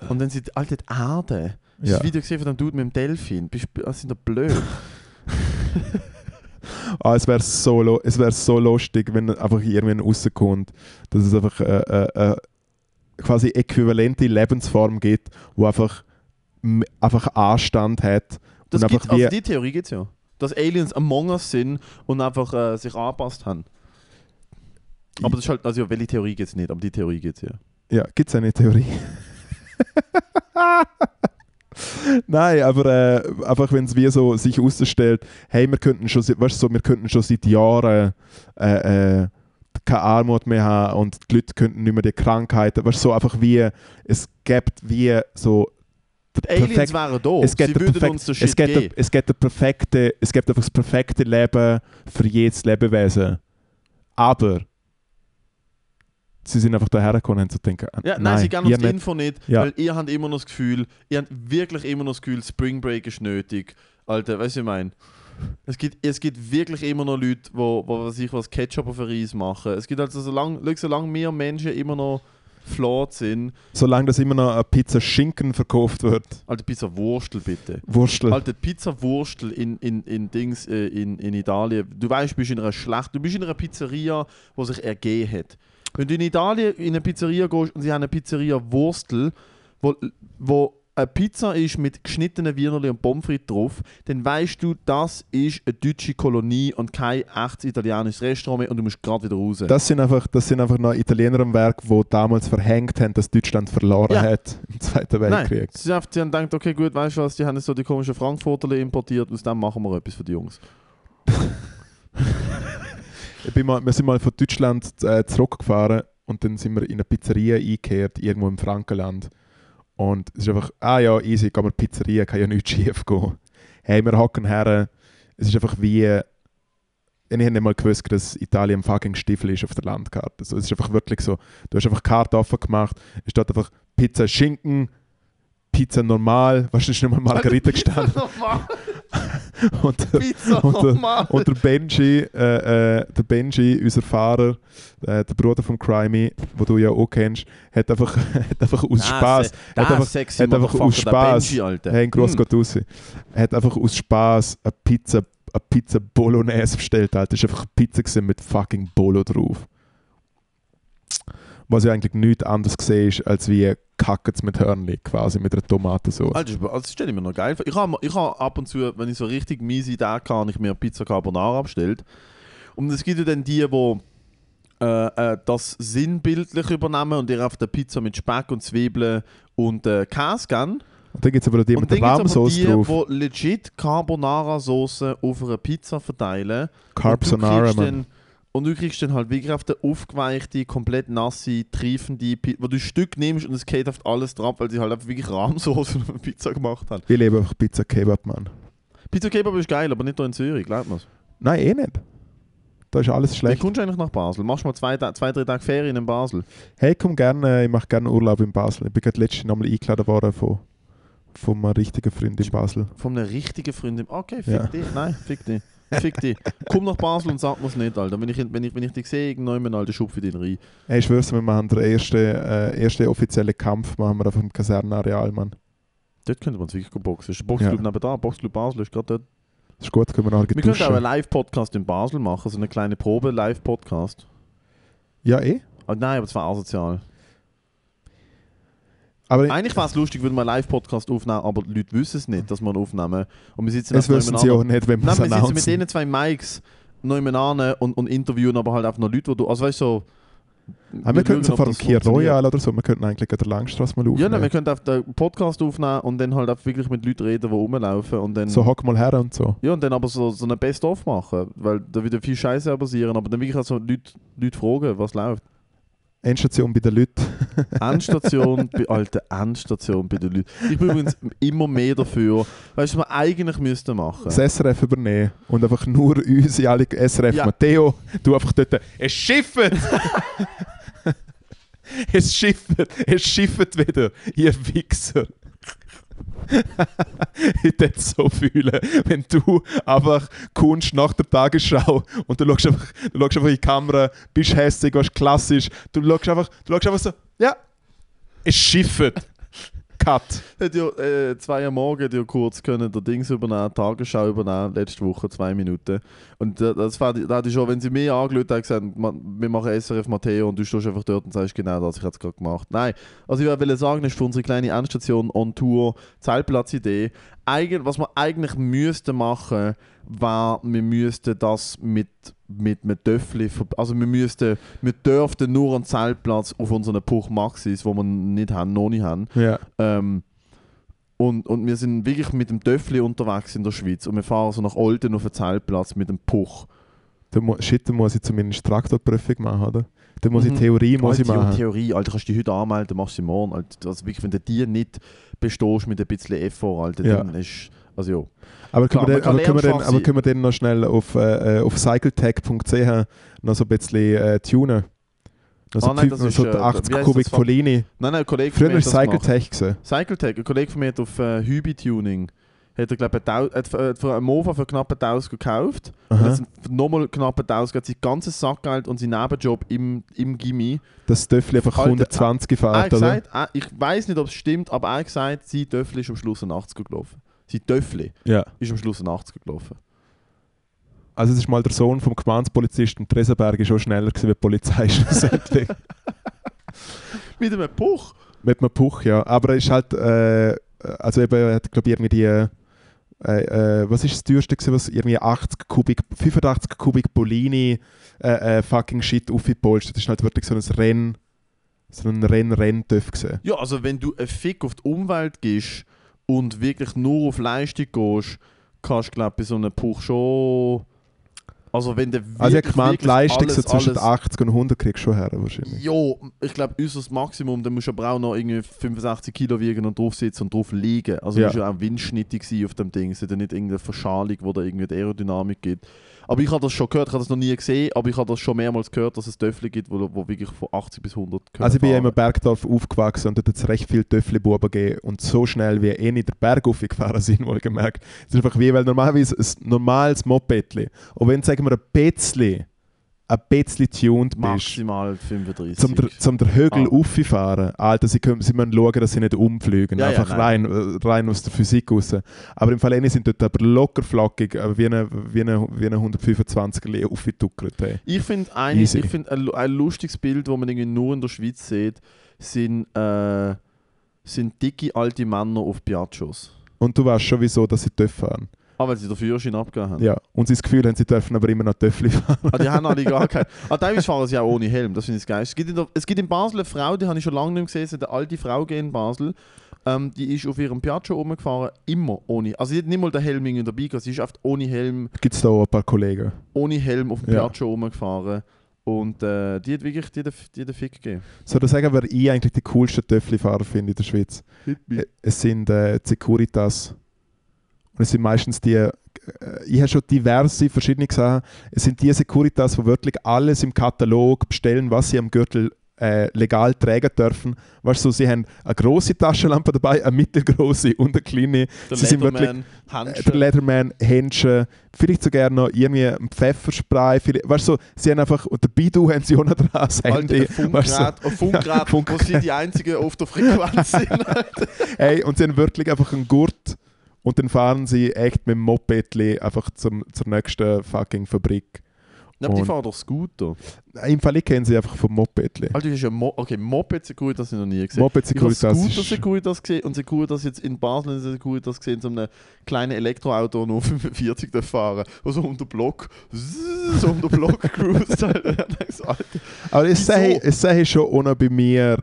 Und dann sind Alter, die Erde. Ja. das Video gesehen von dem Dude mit dem Delfin? Bist, das sind doch blöd. Ah, es wäre so, es wär so lustig, wenn einfach irgendwann rauskommt, dass es einfach äh, äh, äh, quasi äquivalente Lebensform gibt, wo einfach, einfach Anstand hat. Das und einfach also die Theorie gibt es ja. Dass Aliens Among Us sind und einfach äh, sich angepasst haben. Aber das ist halt, also ja, welche Theorie gibt es nicht, aber die Theorie gibt es ja. Ja, gibt es eine Theorie? Nein, aber äh, einfach wenn es wie so sich herausstellt, hey, wir könnten schon, weißt so, wir könnten schon seit Jahren äh, äh, keine Armut mehr haben und die Leute könnten nicht mehr die Krankheiten, weißt so einfach wie, es gibt wie so Die Aliens perfekt- wären da, es gibt der perfekte, es gibt einfach das perfekte Leben für jedes Lebewesen. Aber sie sind einfach daher gekommen und haben so denken, äh, Ja, nein, sie geben uns die. Info nicht, Ja. weil ihr habt immer noch das Gefühl, ihr habt wirklich immer noch das Gefühl, Spring Break ist nötig. Alter, weißt du, ich meine? Es gibt, es gibt wirklich immer noch Leute, die wo, wo was ich was Ketchup auf Reis machen. Es gibt also, solange, solange wir Menschen immer noch flawed sind, Solange das immer noch eine Pizza Schinken verkauft wird. Alter, Pizza Wurstel bitte. Wurstel. Alter, Pizza Wurstel in, in, in Dings äh, in, in Italien. Du weißt, du bist in einer schlecht, du bist in einer Pizzeria, die sich ergeben hat. Wenn du in Italien in eine Pizzeria gehst und sie haben eine Pizzeria Wurstel, wo, wo eine Pizza ist mit geschnittenen Wienerli und Pommes frites drauf, dann weißt du, das ist eine deutsche Kolonie und kein echtes italienisches Restaurant mehr und du musst gerade wieder raus. Das sind, einfach, das sind einfach noch Italiener am Werk, die damals verhängt haben, dass Deutschland verloren Ja. hat im Zweiten Nein, Weltkrieg. sie, haben- sie haben gedacht, okay gut, weißt du was, die haben jetzt so die komischen Frankfurter importiert, aus dem machen wir etwas für die Jungs. Ich bin mal, wir sind mal von Deutschland äh, zurückgefahren und dann sind wir in eine Pizzeria eingekehrt, irgendwo im Frankenland. Und es ist einfach, ah ja, easy, gehen wir Pizzeria, kann ja nichts schief gehen. Hey, wir hocken her, es ist einfach wie, ich habe nicht mal gewusst, dass Italien fucking Stiefel ist auf der Landkarte. Also, es ist einfach wirklich so, du hast einfach Karte offen gemacht, es steht einfach Pizza Schinken, Pizza normal, weißt du, ist nicht mal Margarita gestanden. und, Pizza Und, normal. und der Benji, äh, äh, der Benji, unser Fahrer, äh, der Bruder von Crimey, wo du ja auch kennst, hat einfach, hat einfach aus Spaß, Der hat einfach- sexy hat einfach aus der Spaß- Benji, Alter. hey, ein Gross Hm. raus, hat einfach aus Spaß eine Pizza, eine Pizza Bolognese bestellt, Alter. Das war einfach eine Pizza mit fucking Bolo drauf. Was ja eigentlich nichts anderes gesehen ist, als wie Kackets mit Hörnli, quasi mit einer Tomatensauce. Alter, das stelle ich mir noch geil vor. Ich habe ich hab ab und zu, wenn ich so richtig miese Idee habe, ich mir Pizza Carbonara bestellt. Und es gibt ja dann die, die äh, äh, das sinnbildlich übernehmen und dir auf der Pizza mit Speck und Zwiebeln und äh, Käse geben. Und dann gibt es aber noch die Und mit der aber Rahmensauce die, drauf. die legit Carbonara-Soße auf einer Pizza verteilen. Carbonara, und und du kriegst dann halt wirklich auf der aufgeweichte, komplett nasse, triefende Pizza, wo du ein Stück nimmst und es geht auf alles drauf, weil sie halt einfach wirklich Rahmsoße eine Pizza gemacht haben. Ich liebe einfach Pizza Kebab, Mann. Pizza Kebab ist geil, aber nicht hier in Zürich, glaubt mir's. Nein, eh nicht. Da ist alles Wie schlecht. kommst du eigentlich nach Basel? Machst du mal zwei, zwei drei Tage Ferien in Basel? Hey, komm gerne, ich mache gerne Urlaub in Basel. Ich bin gerade letztens nochmal eingeladen worden von, von einem richtigen Freund in Basel. Von einer richtigen Freundin. Okay, fick Ja. dich. Nein, fick dich. Fick dich. Komm nach Basel und sag mir's nicht, Alter. Wenn ich, wenn ich, wenn ich dich sehe, irgendwann alter Schub für den rein. Hey, ich schwör's, wir machen den ersten, äh, ersten offiziellen Kampf machen wir auf dem Kasernenareal, Mann. Dort könnte man uns wirklich boxen. Ist der Boxclub Ja. nebenan? Boxclub Basel ist gerade dort. Das ist gut, können wir nachher Wir könnten auch einen duschen. Live-Podcast in Basel machen, so eine kleine Probe-Live-Podcast. Ja, eh. Aber nein, aber das war asozial. Aber Eigentlich wäre es lustig, würden wir einen Live-Podcast aufnehmen, aber die Leute wissen es nicht, dass wir ihn aufnehmen. Und wir sitzen einfach wissen nebeneinander. sie auch nicht, wenn wir Nein, es wir sitzen mit diesen zwei Mics noch an und, und interviewen aber halt einfach noch Leute, die du, also weißt du, so, Aber wir könnten so das Kier. Royal oder so, wir könnten eigentlich an der Langstrasse mal Ja, aufnehmen. nein, wir könnten auf den Podcast aufnehmen und dann halt auch wirklich mit Leuten reden, die rumlaufen und dann... so hock mal her und so. Ja, und dann aber so, so eine Best-of machen, weil da wieder viel Scheiße passieren, aber dann wirklich auch so Leute, Leute fragen, was läuft. Endstation bei den Leuten. Endstation, bei, Alter, Endstation bei den Leuten. Ich bin übrigens immer mehr dafür, weißt du, was wir eigentlich müssten machen? das SRF übernehmen und einfach nur uns, alle SRF Ja. Matteo, du einfach dort, es schifft! es schifft, es schifft wieder, ihr Wichser. ich würde es so fühlen, wenn du einfach kommst nach der Tagesschau und du schaust einfach, du schaust einfach in die Kamera, bist hässlich, warst klassisch, du schaust einfach, du schaust einfach so, ja, es schifft. Cut. Hat ja, äh, zwei am Morgen hat ja kurz können der Dings übernehmen, Tagesschau übernehmen, letzte Woche, zwei Minuten. Und äh, das da hatte ich schon, wenn sie mir angelötet haben, gesagt, "Ma- wir machen SRF Matteo und du stehst einfach dort und sagst genau das, ich habe es gerade gemacht. Nein, also ich wollte sagen, das ist für unsere kleine Endstation on Tour, Zeltplatz-Idee. Eigen, was wir eigentlich müssten machen, war, wir müssten das mit mit einem Töffli, verb- also wir müssten, wir dürften nur einen Zeltplatz auf unseren Puch Maxis, wo wir nicht haben, noch nicht haben, Ja. ähm, und, und wir sind wirklich mit dem Töffli unterwegs in der Schweiz und wir fahren so nach Olten auf den Zeltplatz mit dem Puch. Da mu shit, da muss ich zumindest Traktorprüfung machen, oder? Da muss ich Mhm. Theorie muss Oh, ich machen. Theorie, Alter, kannst du dich heute anmelden, machst du sie morgen. Alter, also wirklich, wenn du die nicht bestehst mit ein bisschen Effort, Alter, Ja. dann ist, also ja. Aber können, Klar, wir, dann, aber, können wir dann, aber können wir dann noch schnell auf, äh, äh, auf cycletech.ch noch so ein bisschen äh, tunen? Noch so, Ah, nein, das ist, so äh, 80 wie heisst Kubik das? Polini. Nein, nein, ein Kollege von Früher mir war. Cycletech. Cycletech, ein Kollege von mir hat auf äh, Hübi-Tuning hat er, glaube ich, für einen Mofa für knapp 1000 gekauft. Und Aha. nochmal knapp 1000, hat sein ganzes Sackgeld und sein Nebenjob im, im Gimmi. Das Töffel einfach Alter, 120 Er hat fährt, oder? gesagt, er, ich weiß nicht, ob es stimmt, aber er hat gesagt, sein Töffel ist am Schluss ein 80er gelaufen. Sein Töffel Ja. ist am Schluss ein 80er gelaufen. Also es ist mal der Sohn vom Gemeinspolizisten Tresenberg ist schon schneller gewesen wie die Polizei schlussendlich. Mit einem Puch. Mit einem Puch, ja. Aber er ist halt, äh, also eben, er hat glaube ich irgendwie die, äh, äh, was ist das teuerste gewesen, was irgendwie 80 Kubik, 85 Kubik Polini äh, äh, fucking Shit aufgepolstert. Das ist halt wirklich so ein Renn, so ein Renn-Renn-Töff gewesen. Ja, also wenn du einen Fick auf die Umwelt gibst und wirklich nur auf Leistung gehst, kannst du, glaube ich, bei so einem Puch schon... Also wenn der Also ich gemeint, wirklich Leistung so alles- zwischen alles- 80 und 100 kriegst du schon her wahrscheinlich. Jo, ich glaube, unser Maximum, da musst du aber auch noch irgendwie 65 Kilo wiegen und drauf sitzen und drauf liegen. Also Ja. ja. du auch windschnittig auf dem Ding. Es ist ja nicht irgendeine Verschalung, wo da irgendwie die Aerodynamik gibt. Aber ich habe das schon gehört, ich habe das noch nie gesehen, aber ich habe das schon mehrmals gehört, dass es Töffel gibt, wo, wo wirklich von 80 bis 100 können Also ich bin ja immer Bergdorf aufgewachsen und dort hat es recht viele Töffli-Buben gegeben und so schnell wie eh nicht der Berg aufgefahren sind, wohlgemerkt. Es ist einfach wie, weil normalerweise ein normales Mopedli, und wenn sagen wir ein Betzli, ein Betzli tuned bist, Maximal 35. zum der, zum der Hügel Ah. auffahren, Alter, sie, können, sie müssen schauen, dass sie nicht umfliegen, Ja, ja, einfach nein. rein, rein aus der Physik raus. Aber im Fall sind dort aber locker flockig, äh, wie eine, wie eine, wie eine 125er aufgetuckert. Hey. Ich finde ein, ich find ein, ein lustiges Bild, das man irgendwie nur in der Schweiz sieht, sind, äh, sind dicke alte Männer auf Piaggios. Und du weißt schon, wieso dass sie dürfen fahren. Ah, weil sie den Führerschein abgegeben haben. Ja. Und sie das Gefühl haben, sie dürfen aber immer noch Töffli fahren. Ah, die haben alle gar keinen. Ah, teilweise fahren sie auch ohne Helm, das finde ich geil. Es gibt, in der, es gibt in Basel eine Frau, die habe ich schon lange nicht mehr gesehen, es eine alte Frau in Basel. Ähm, die ist auf ihrem Piaggio rumgefahren, immer ohne. Also sie hat nicht mal den Helm irgendwie dabei gehabt, sie ist oft ohne Helm, Gibt es da auch ein paar Kollegen? ohne Helm auf dem Ja. Piaggio rumgefahren. Und äh, die hat wirklich die, die, den Fick gegeben. Soll ich sagen, wer ich eigentlich die coolsten Töffli-Fahrer finde in der Schweiz? Es sind äh, die Securitas. Und es sind meistens die, äh, ich habe schon diverse verschiedene gesehen, es sind die Securitas, die wirklich alles im Katalog bestellen, was sie am Gürtel äh, legal tragen dürfen. Weißt du, sie haben eine große Taschenlampe dabei, eine mittelgroße und eine kleine. Der sie sind wirklich äh, Handschuhe. der Leatherman, Händchen, vielleicht sogar noch irgendwie ein Pfefferspray. vielleicht- Weißt du, sie haben einfach, und der Bidu haben sie auch noch dran, das Alter, Handy. ein weißt du, Funkgerät, ein Funkgerät, Funk- wo sie die einzigen auf der Frequenz sind. Hey, und sie haben wirklich einfach einen Gurt und dann fahren sie echt mit dem Mopedli einfach zum, zur nächsten fucking Fabrik. Ja, aber die Und- fahren doch Scooter. Im Fall ich kenne sie einfach vom Mopedli. Alter, du hast ja Mo okay, Moped Securitas habe ich noch nie gesehen. Moped Ich Securitas Scooter ist... Securitas gesehen und Securitas jetzt in Basel in Securitas gesehen, so einem kleinen Elektroauto nur 45 darf fahren, wo so um den Block, so um den Block. Ich so, Alter. Aber es es sei schon ohne bei mir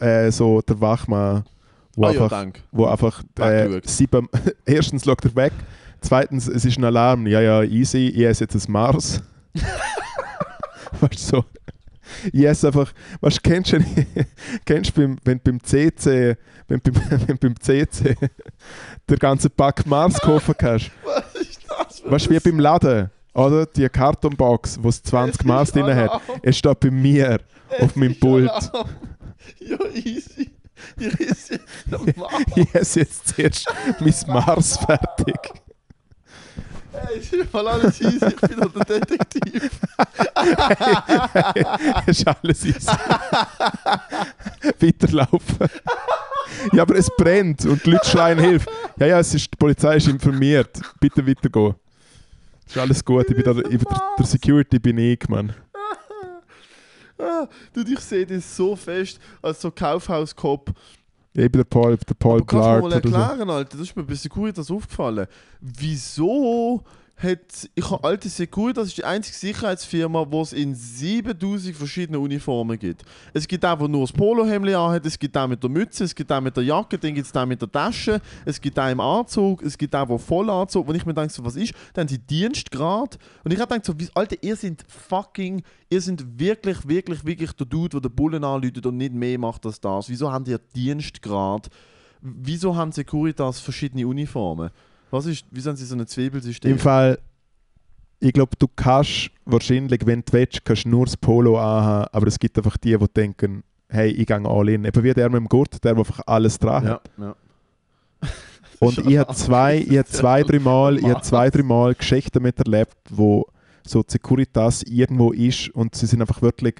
äh, so der Wachmann, wo Ah ja, einfach, danke. wo einfach äh, sieben, erstens schaut er weg, zweitens es ist ein Alarm, ja ja easy, ich esse jetzt ein Mars. weißt du so? Ich esse einfach, weißt du, kennst du, kennst du beim, wenn du beim CC, wenn, du beim, wenn beim CC den ganzen Pack Mars kaufen kannst, Was ist das? für weißt du, wie beim Laden, oder? Die Kartonbox, wo es 20 Mars drin hat, es steht bei mir auf meinem Pult. Ja, easy. Mars. Ich esse jetzt zuerst mein Mars fertig. Hey, ist mal alles easy, ich bin doch der Detektiv. ist alles easy. Weiterlaufen. Ja, aber es brennt und die Leute schreien Hilfe. Ja, ja, es ist, die Polizei ist informiert. Bitte weitergehen. Ist alles gut. Ich bin der, ich bin der, der Security bin ich, Mann. Ah, du, ich sehe das so fest als so Kaufhauskopf. Bin der Paul, der Paul Aber kannst du Blart mal oder so. erklären, Alter? Das ist mir bei Securitas aufgefallen. Wieso hat. Ich habe alte Securitas ist die einzige Sicherheitsfirma, wo es in 7000 verschiedene Uniformen gibt. Es gibt auch, der nur das Polohemd anhat, es gibt auch mit der Mütze, es gibt auch mit der Jacke, dann gibt es auch mit der Tasche, es gibt auch im Anzug, es gibt auch, wo Vollanzug. Wenn ich mir denke, so, was ist, dann die Dienstgrad. Und ich habe gedacht, so, Alter, ihr seid fucking. Ihr seid wirklich, wirklich, wirklich der Dude, der den Bullen anläutet und nicht mehr macht als das. Wieso habt ihr Dienstgrad? Wieso haben Securitas verschiedene Uniformen? Was ist, wieso haben sie so ein Zwiebelsystem? Im Fall, ich glaube, du kannst wahrscheinlich, wenn du willst, kannst nur das Polo anhaben, aber es gibt einfach die, die denken, hey, ich gehe all in. Eben wie der mit dem Gurt, der, der einfach alles dran hat. ja, ja. Und ich habe zwei, ich hab zwei, drei Mal, ich hab zwei, drei Mal Geschichten miterlebt, wo so die Securitas irgendwo ist und sie sind einfach wirklich,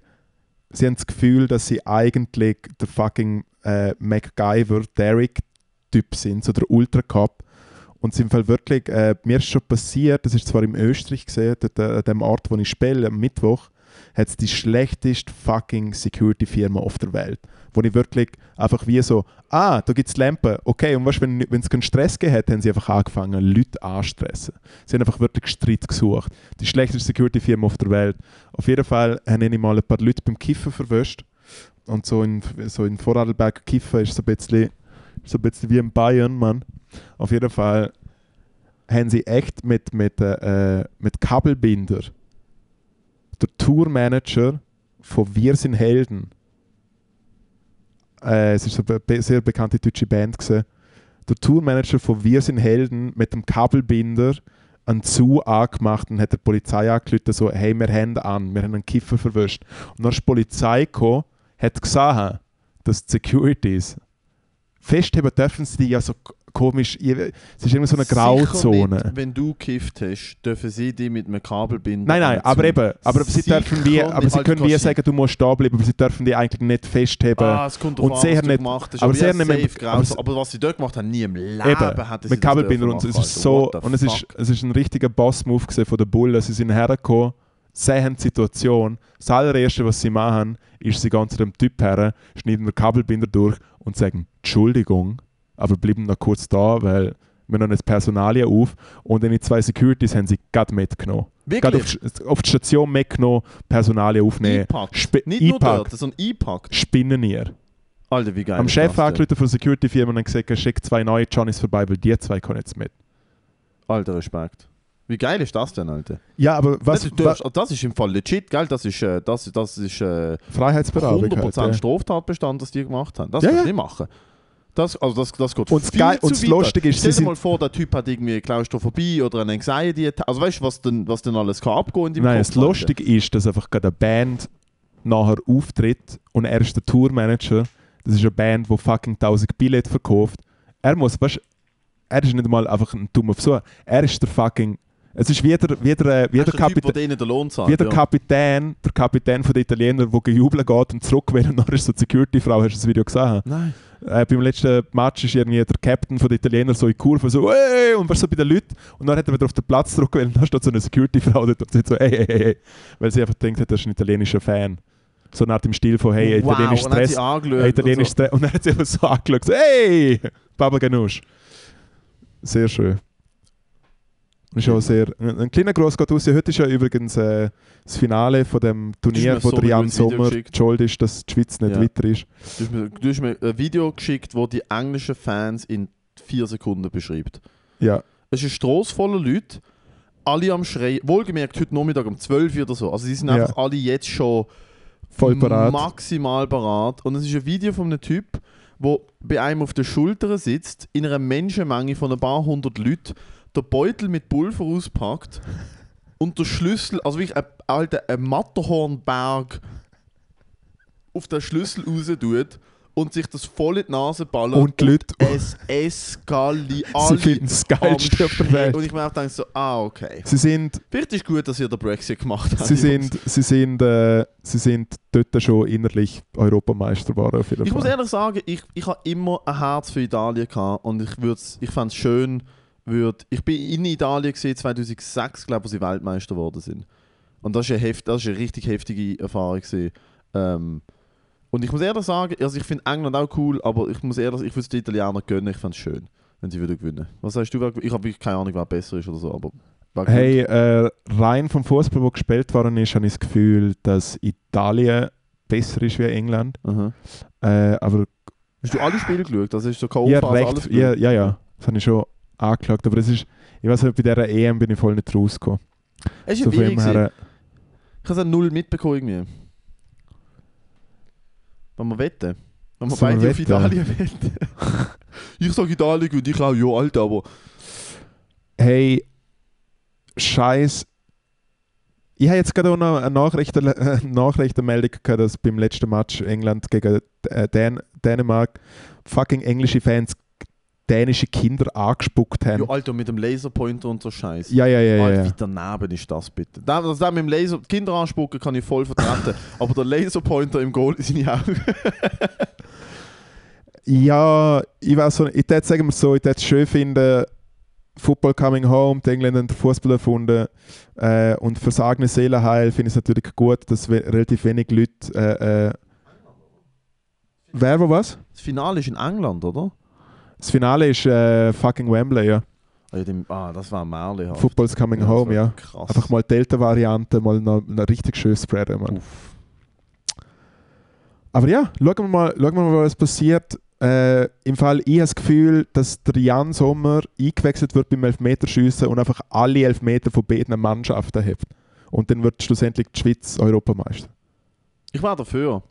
sie haben das Gefühl, dass sie eigentlich der fucking äh, MacGyver, Derek-Typ sind, so der Ultra-Cop. Und sind im Fall wirklich, äh, mir ist schon passiert, das ist zwar im Österreich gesehen, dort, äh, an dem Ort, wo ich spiele, am Mittwoch, hat es die schlechteste fucking Security-Firma auf der Welt. Wo ich wirklich einfach wie so, ah, da gibt es Lampen, okay, und weißt, wenn wenn es keinen Stress gegeben hat, haben sie einfach angefangen, Leute anzustressen. Sie haben einfach wirklich Streit gesucht. Die schlechteste Security-Firma auf der Welt. Auf jeden Fall habe ich mal ein paar Leute beim Kiffen verwischt. Und so in, so in Vorarlberg Kiffen ist so ein bisschen, so ein bisschen wie in Bayern, Mann. Auf jeden Fall haben sie echt mit, mit, äh, mit Kabelbinder der Tourmanager von Wir sind Helden. Äh, es ist eine be sehr bekannte deutsche Band gewesen. Der Tourmanager von Wir sind Helden mit dem Kabelbinder einen Zoo angemacht und hat der Polizei angerufen, so, hey, wir haben an, wir haben einen Kiffer verwischt. Und dann ist die Polizei gekommen, hat gesehen, dass die Securities festheben dürfen sie die ja so komisch, es ist irgendwie so eine Grauzone. Nicht, wenn du gekifft hast, dürfen sie dich mit einem Kabelbinder. Nein, nein, aber eben, aber sie Sicher dürfen wie, aber sie können wie sagen, du musst da bleiben, aber sie dürfen die eigentlich nicht festheben. Ah, es kommt und an, sehr was nicht- gemacht hast. aber sehr nicht safe aber aber, was sie dort gemacht haben, nie im Leben Eben, hätten sie mit Kabelbinder dürfen und es ist so und es ist, es ist ein richtiger Boss-Move von der Bullen. Sie sind hergekommen, sehen die Situation. Das allererste, was sie machen, ist, sie gehen zu dem Typ her, schneiden den Kabelbinder durch und sagen Entschuldigung, aber bleiben noch kurz da, weil wir noch das Personalien auf. Und die zwei Securities haben sie gerade mitgenommen. Gerade auf, Wirklich? auf die Station mitgenommen, Personalien aufnehmen. Eingepackt. Sp- Nicht nur eingepackt. dort, sondern eingepackt. Spinnen ihr. Alter, wie geil Am Chef angerufen von der Security-Firma und gesagt, schickt zwei neue Johnnies vorbei, weil die zwei können jetzt mit. Alter, Respekt. Wie geil ist das denn, Alter? Ja, aber was, das, du darfst- das ist im Fall legit, gell? Das ist, äh, das, das ist äh, Freiheitsberaubung 100% halt. Straftatbestand, das die gemacht haben. Das Ja, kannst du ja. nicht machen. Das, also das, das geht Und das viel Geil- zu und das. Lustige ist, Stell dir mal vor, der Typ hat irgendwie Klaustrophobie oder eine Anxiety. Also weißt du, was denn, was denn alles kann abgehen in deinem Nein, Kopf, das? Lustige ist, dass einfach gerade eine Band nachher auftritt und er ist der Tourmanager. Das ist eine Band, die fucking 1000 Billette verkauft. Er muss, weißt du, er ist nicht mal einfach ein dummer Versuch. Er ist der fucking Es ist wieder, wieder, äh, wieder, einen Typ, der Kapitän, Lohn zahlt? wie der ja. Kapitän, der Kapitän von den Italienern, der gejubelt geht und zurück will und dann ist so die Security-Frau, hast du das Video gesehen? Nein. Äh, beim letzten Match ist irgendwie der Captain von den Italienern so in Kurve so «Ey!» und war so bei den Leuten und dann hat er wieder auf den Platz zurück und dann steht so eine Security-Frau dort und sagt so «Ey, ey, ey, ey!» weil sie einfach denkt, das ist ein italienischer Fan. So nach dem Stil von «Hey, wow, italienisch Stress!» Italienisch und so. Stress. Und dann hat sie einfach so angeschaut, so, hey, Baba Ganoush. Sehr schön. Ist auch sehr, ein, ein kleiner Gruß geht raus. Heute ist ja übrigens äh, das Finale von dem Turnier, wo so der ein Jan Sommer schuld ist, dass die Schweiz nicht Ja. weiter ist. Du hast, mir, du hast mir ein Video geschickt, wo die englischen Fans in vier Sekunden beschreibt. Ja, Es ist eine Strasse voller Leute, alle am Schreien. Wohlgemerkt, heute Nachmittag um 12 Uhr oder so. Also, sie sind Ja. einfach alle jetzt schon voll parat. maximal parat. Und es ist ein Video von einem Typ, der bei einem auf der Schulter sitzt, in einer Menschenmenge von ein paar hundert Leuten, der Beutel mit Pulver auspackt und der Schlüssel, also wirklich ein alter ein Matterhornberg auf den Schlüssel raus tut und sich das voll in die Nase ballert. Und die Leute, es eskaliert. sie finden es geilste auf der Welt. Und ich mir auch denke so, ah, okay. Sie sind, Vielleicht ist gut, dass ihr den Brexit gemacht habt. sie sind, sie sind, äh, sie sind dort schon innerlich Europameister geworden auf jeden Ich muss ehrlich sagen, ich, ich habe immer ein Herz für Italien gehabt und ich, ich fände es schön, würd, ich bin in Italien gesehen 2006, glaube ich, wo sie Weltmeister geworden sind. Und das ist eine, heft, das ist eine richtig heftige Erfahrung. Gewesen. Ähm, und ich muss ehrlich sagen, also ich finde England auch cool, aber ich muss ehrlich ich würde es den Italienern gönnen, ich fände es schön, wenn sie würden gewinnen. Was sagst du? Ich habe wirklich keine Ahnung, wer besser ist oder so, aber? Hey, äh, rein vom Fußball, wo gespielt worden ist, habe ich das Gefühl, dass Italien besser ist wie England. Aha. Äh, aber Hast du alle Spiele geschaut? Das ist so ja, recht, ja, geschaut? ja, ja, das habe ich schon angeschaut. Aber es ist, ich weiß nicht, bei dieser EM bin ich voll nicht rausgekommen. Es ist So ja von her, Ich habe es auch null mitbekommen irgendwie. Wenn wir wetten. Wenn wir Sollen beide wir auf wetten? Italien wetten. ich sage Italien und ich auch, ja, Alter, aber. hey, Scheiß. Ich habe jetzt gerade auch noch eine Nachrichten, Nachrichtenmeldung gehabt, dass beim letzten Match England gegen äh, Dän Dänemark fucking englische Fans dänische Kinder angespuckt haben. Ja, Alter, mit dem Laserpointer und so Scheiß. Ja, ja, ja. Alter, ja. wie daneben ist das bitte? Das, das, das mit dem Laser, Kinder anspucken kann ich voll vertreten, aber der Laserpointer im Goal in seine Augen. Ja, ich weiß so, ich würde sagen wir so, ich würde es schön finden, Football coming home, die Engländer haben den Fußball erfunden äh, und eigene Seelenheil finde ich es natürlich gut, dass we relativ wenig Leute äh, äh, Wer, wo was? Das Finale ist in England, oder? Das Finale ist äh, fucking Wembley, ja. Ah, ja, Ah, das war Merle. Football's coming home, ja. Krass. Einfach mal Delta-Variante, mal noch, noch richtig schön spreaden, Mann. Uff. Aber ja, schauen wir mal, schauen wir mal was passiert. Äh, Im Fall, ich habe das Gefühl, dass der Jan Sommer eingewechselt wird beim Elfmeterschiessen und einfach alle Elfmeter von beiden Mannschaften hat. Und dann wird schlussendlich die Schweiz Europameister. Ich war dafür.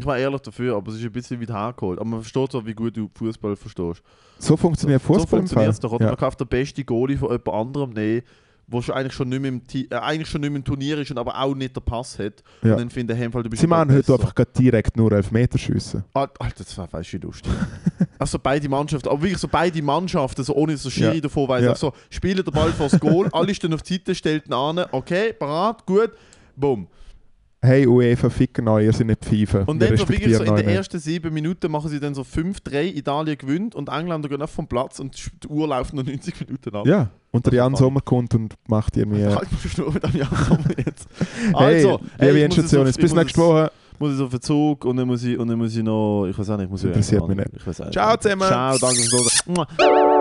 Ich war ehrlich dafür, aber es ist ein bisschen weit hergeholt. Aber man versteht so, wie gut du Fußball verstehst. So funktioniert so Fußball im Fall. funktioniert es doch. Oder Ja. man kann auf den besten Goalie von jemand anderem nehmen, der schon eigentlich schon nicht mehr im, Ti- äh, eigentlich schon nicht mehr im Turnier ist und aber auch nicht den Pass hat. Ja. Und dann finde ich, Fall, du bist Sie machen einfach heute einfach direkt nur Elfmeterschiessen. Al- Alter, das war weißt du, lustig. also beide Mannschaften, aber wirklich so beide Mannschaften, so ohne der Schiri Ja. davon weiß, Ja. ja. so, spielen den Ball vors Goal, alle stehen auf die Seite, stellt ihn an, okay, parat, gut, bumm. Hey UEFA, ficken euch, ihr seid nicht Pfeifen. Und dann so so in den ersten sieben Minuten machen sie dann so 5-3, Italien gewinnt und Engländer gehen auf vom Platz und die Uhr läuft noch 90 Minuten ab. Ja, und der ist Jan. Sommer kommt und macht irgendwie... Halt mal schnur mit dem Jan Sommer jetzt. Hey, Also, liebe ich muss Institution, jetzt bis ich nächste muss Woche. Muss ich auf Verzug und dann muss ich, und dann muss ich noch, ich weiß auch nicht, ich muss interessiert mich nicht. Ich Ciao zusammen. Ciao, danke fürs Zuhören.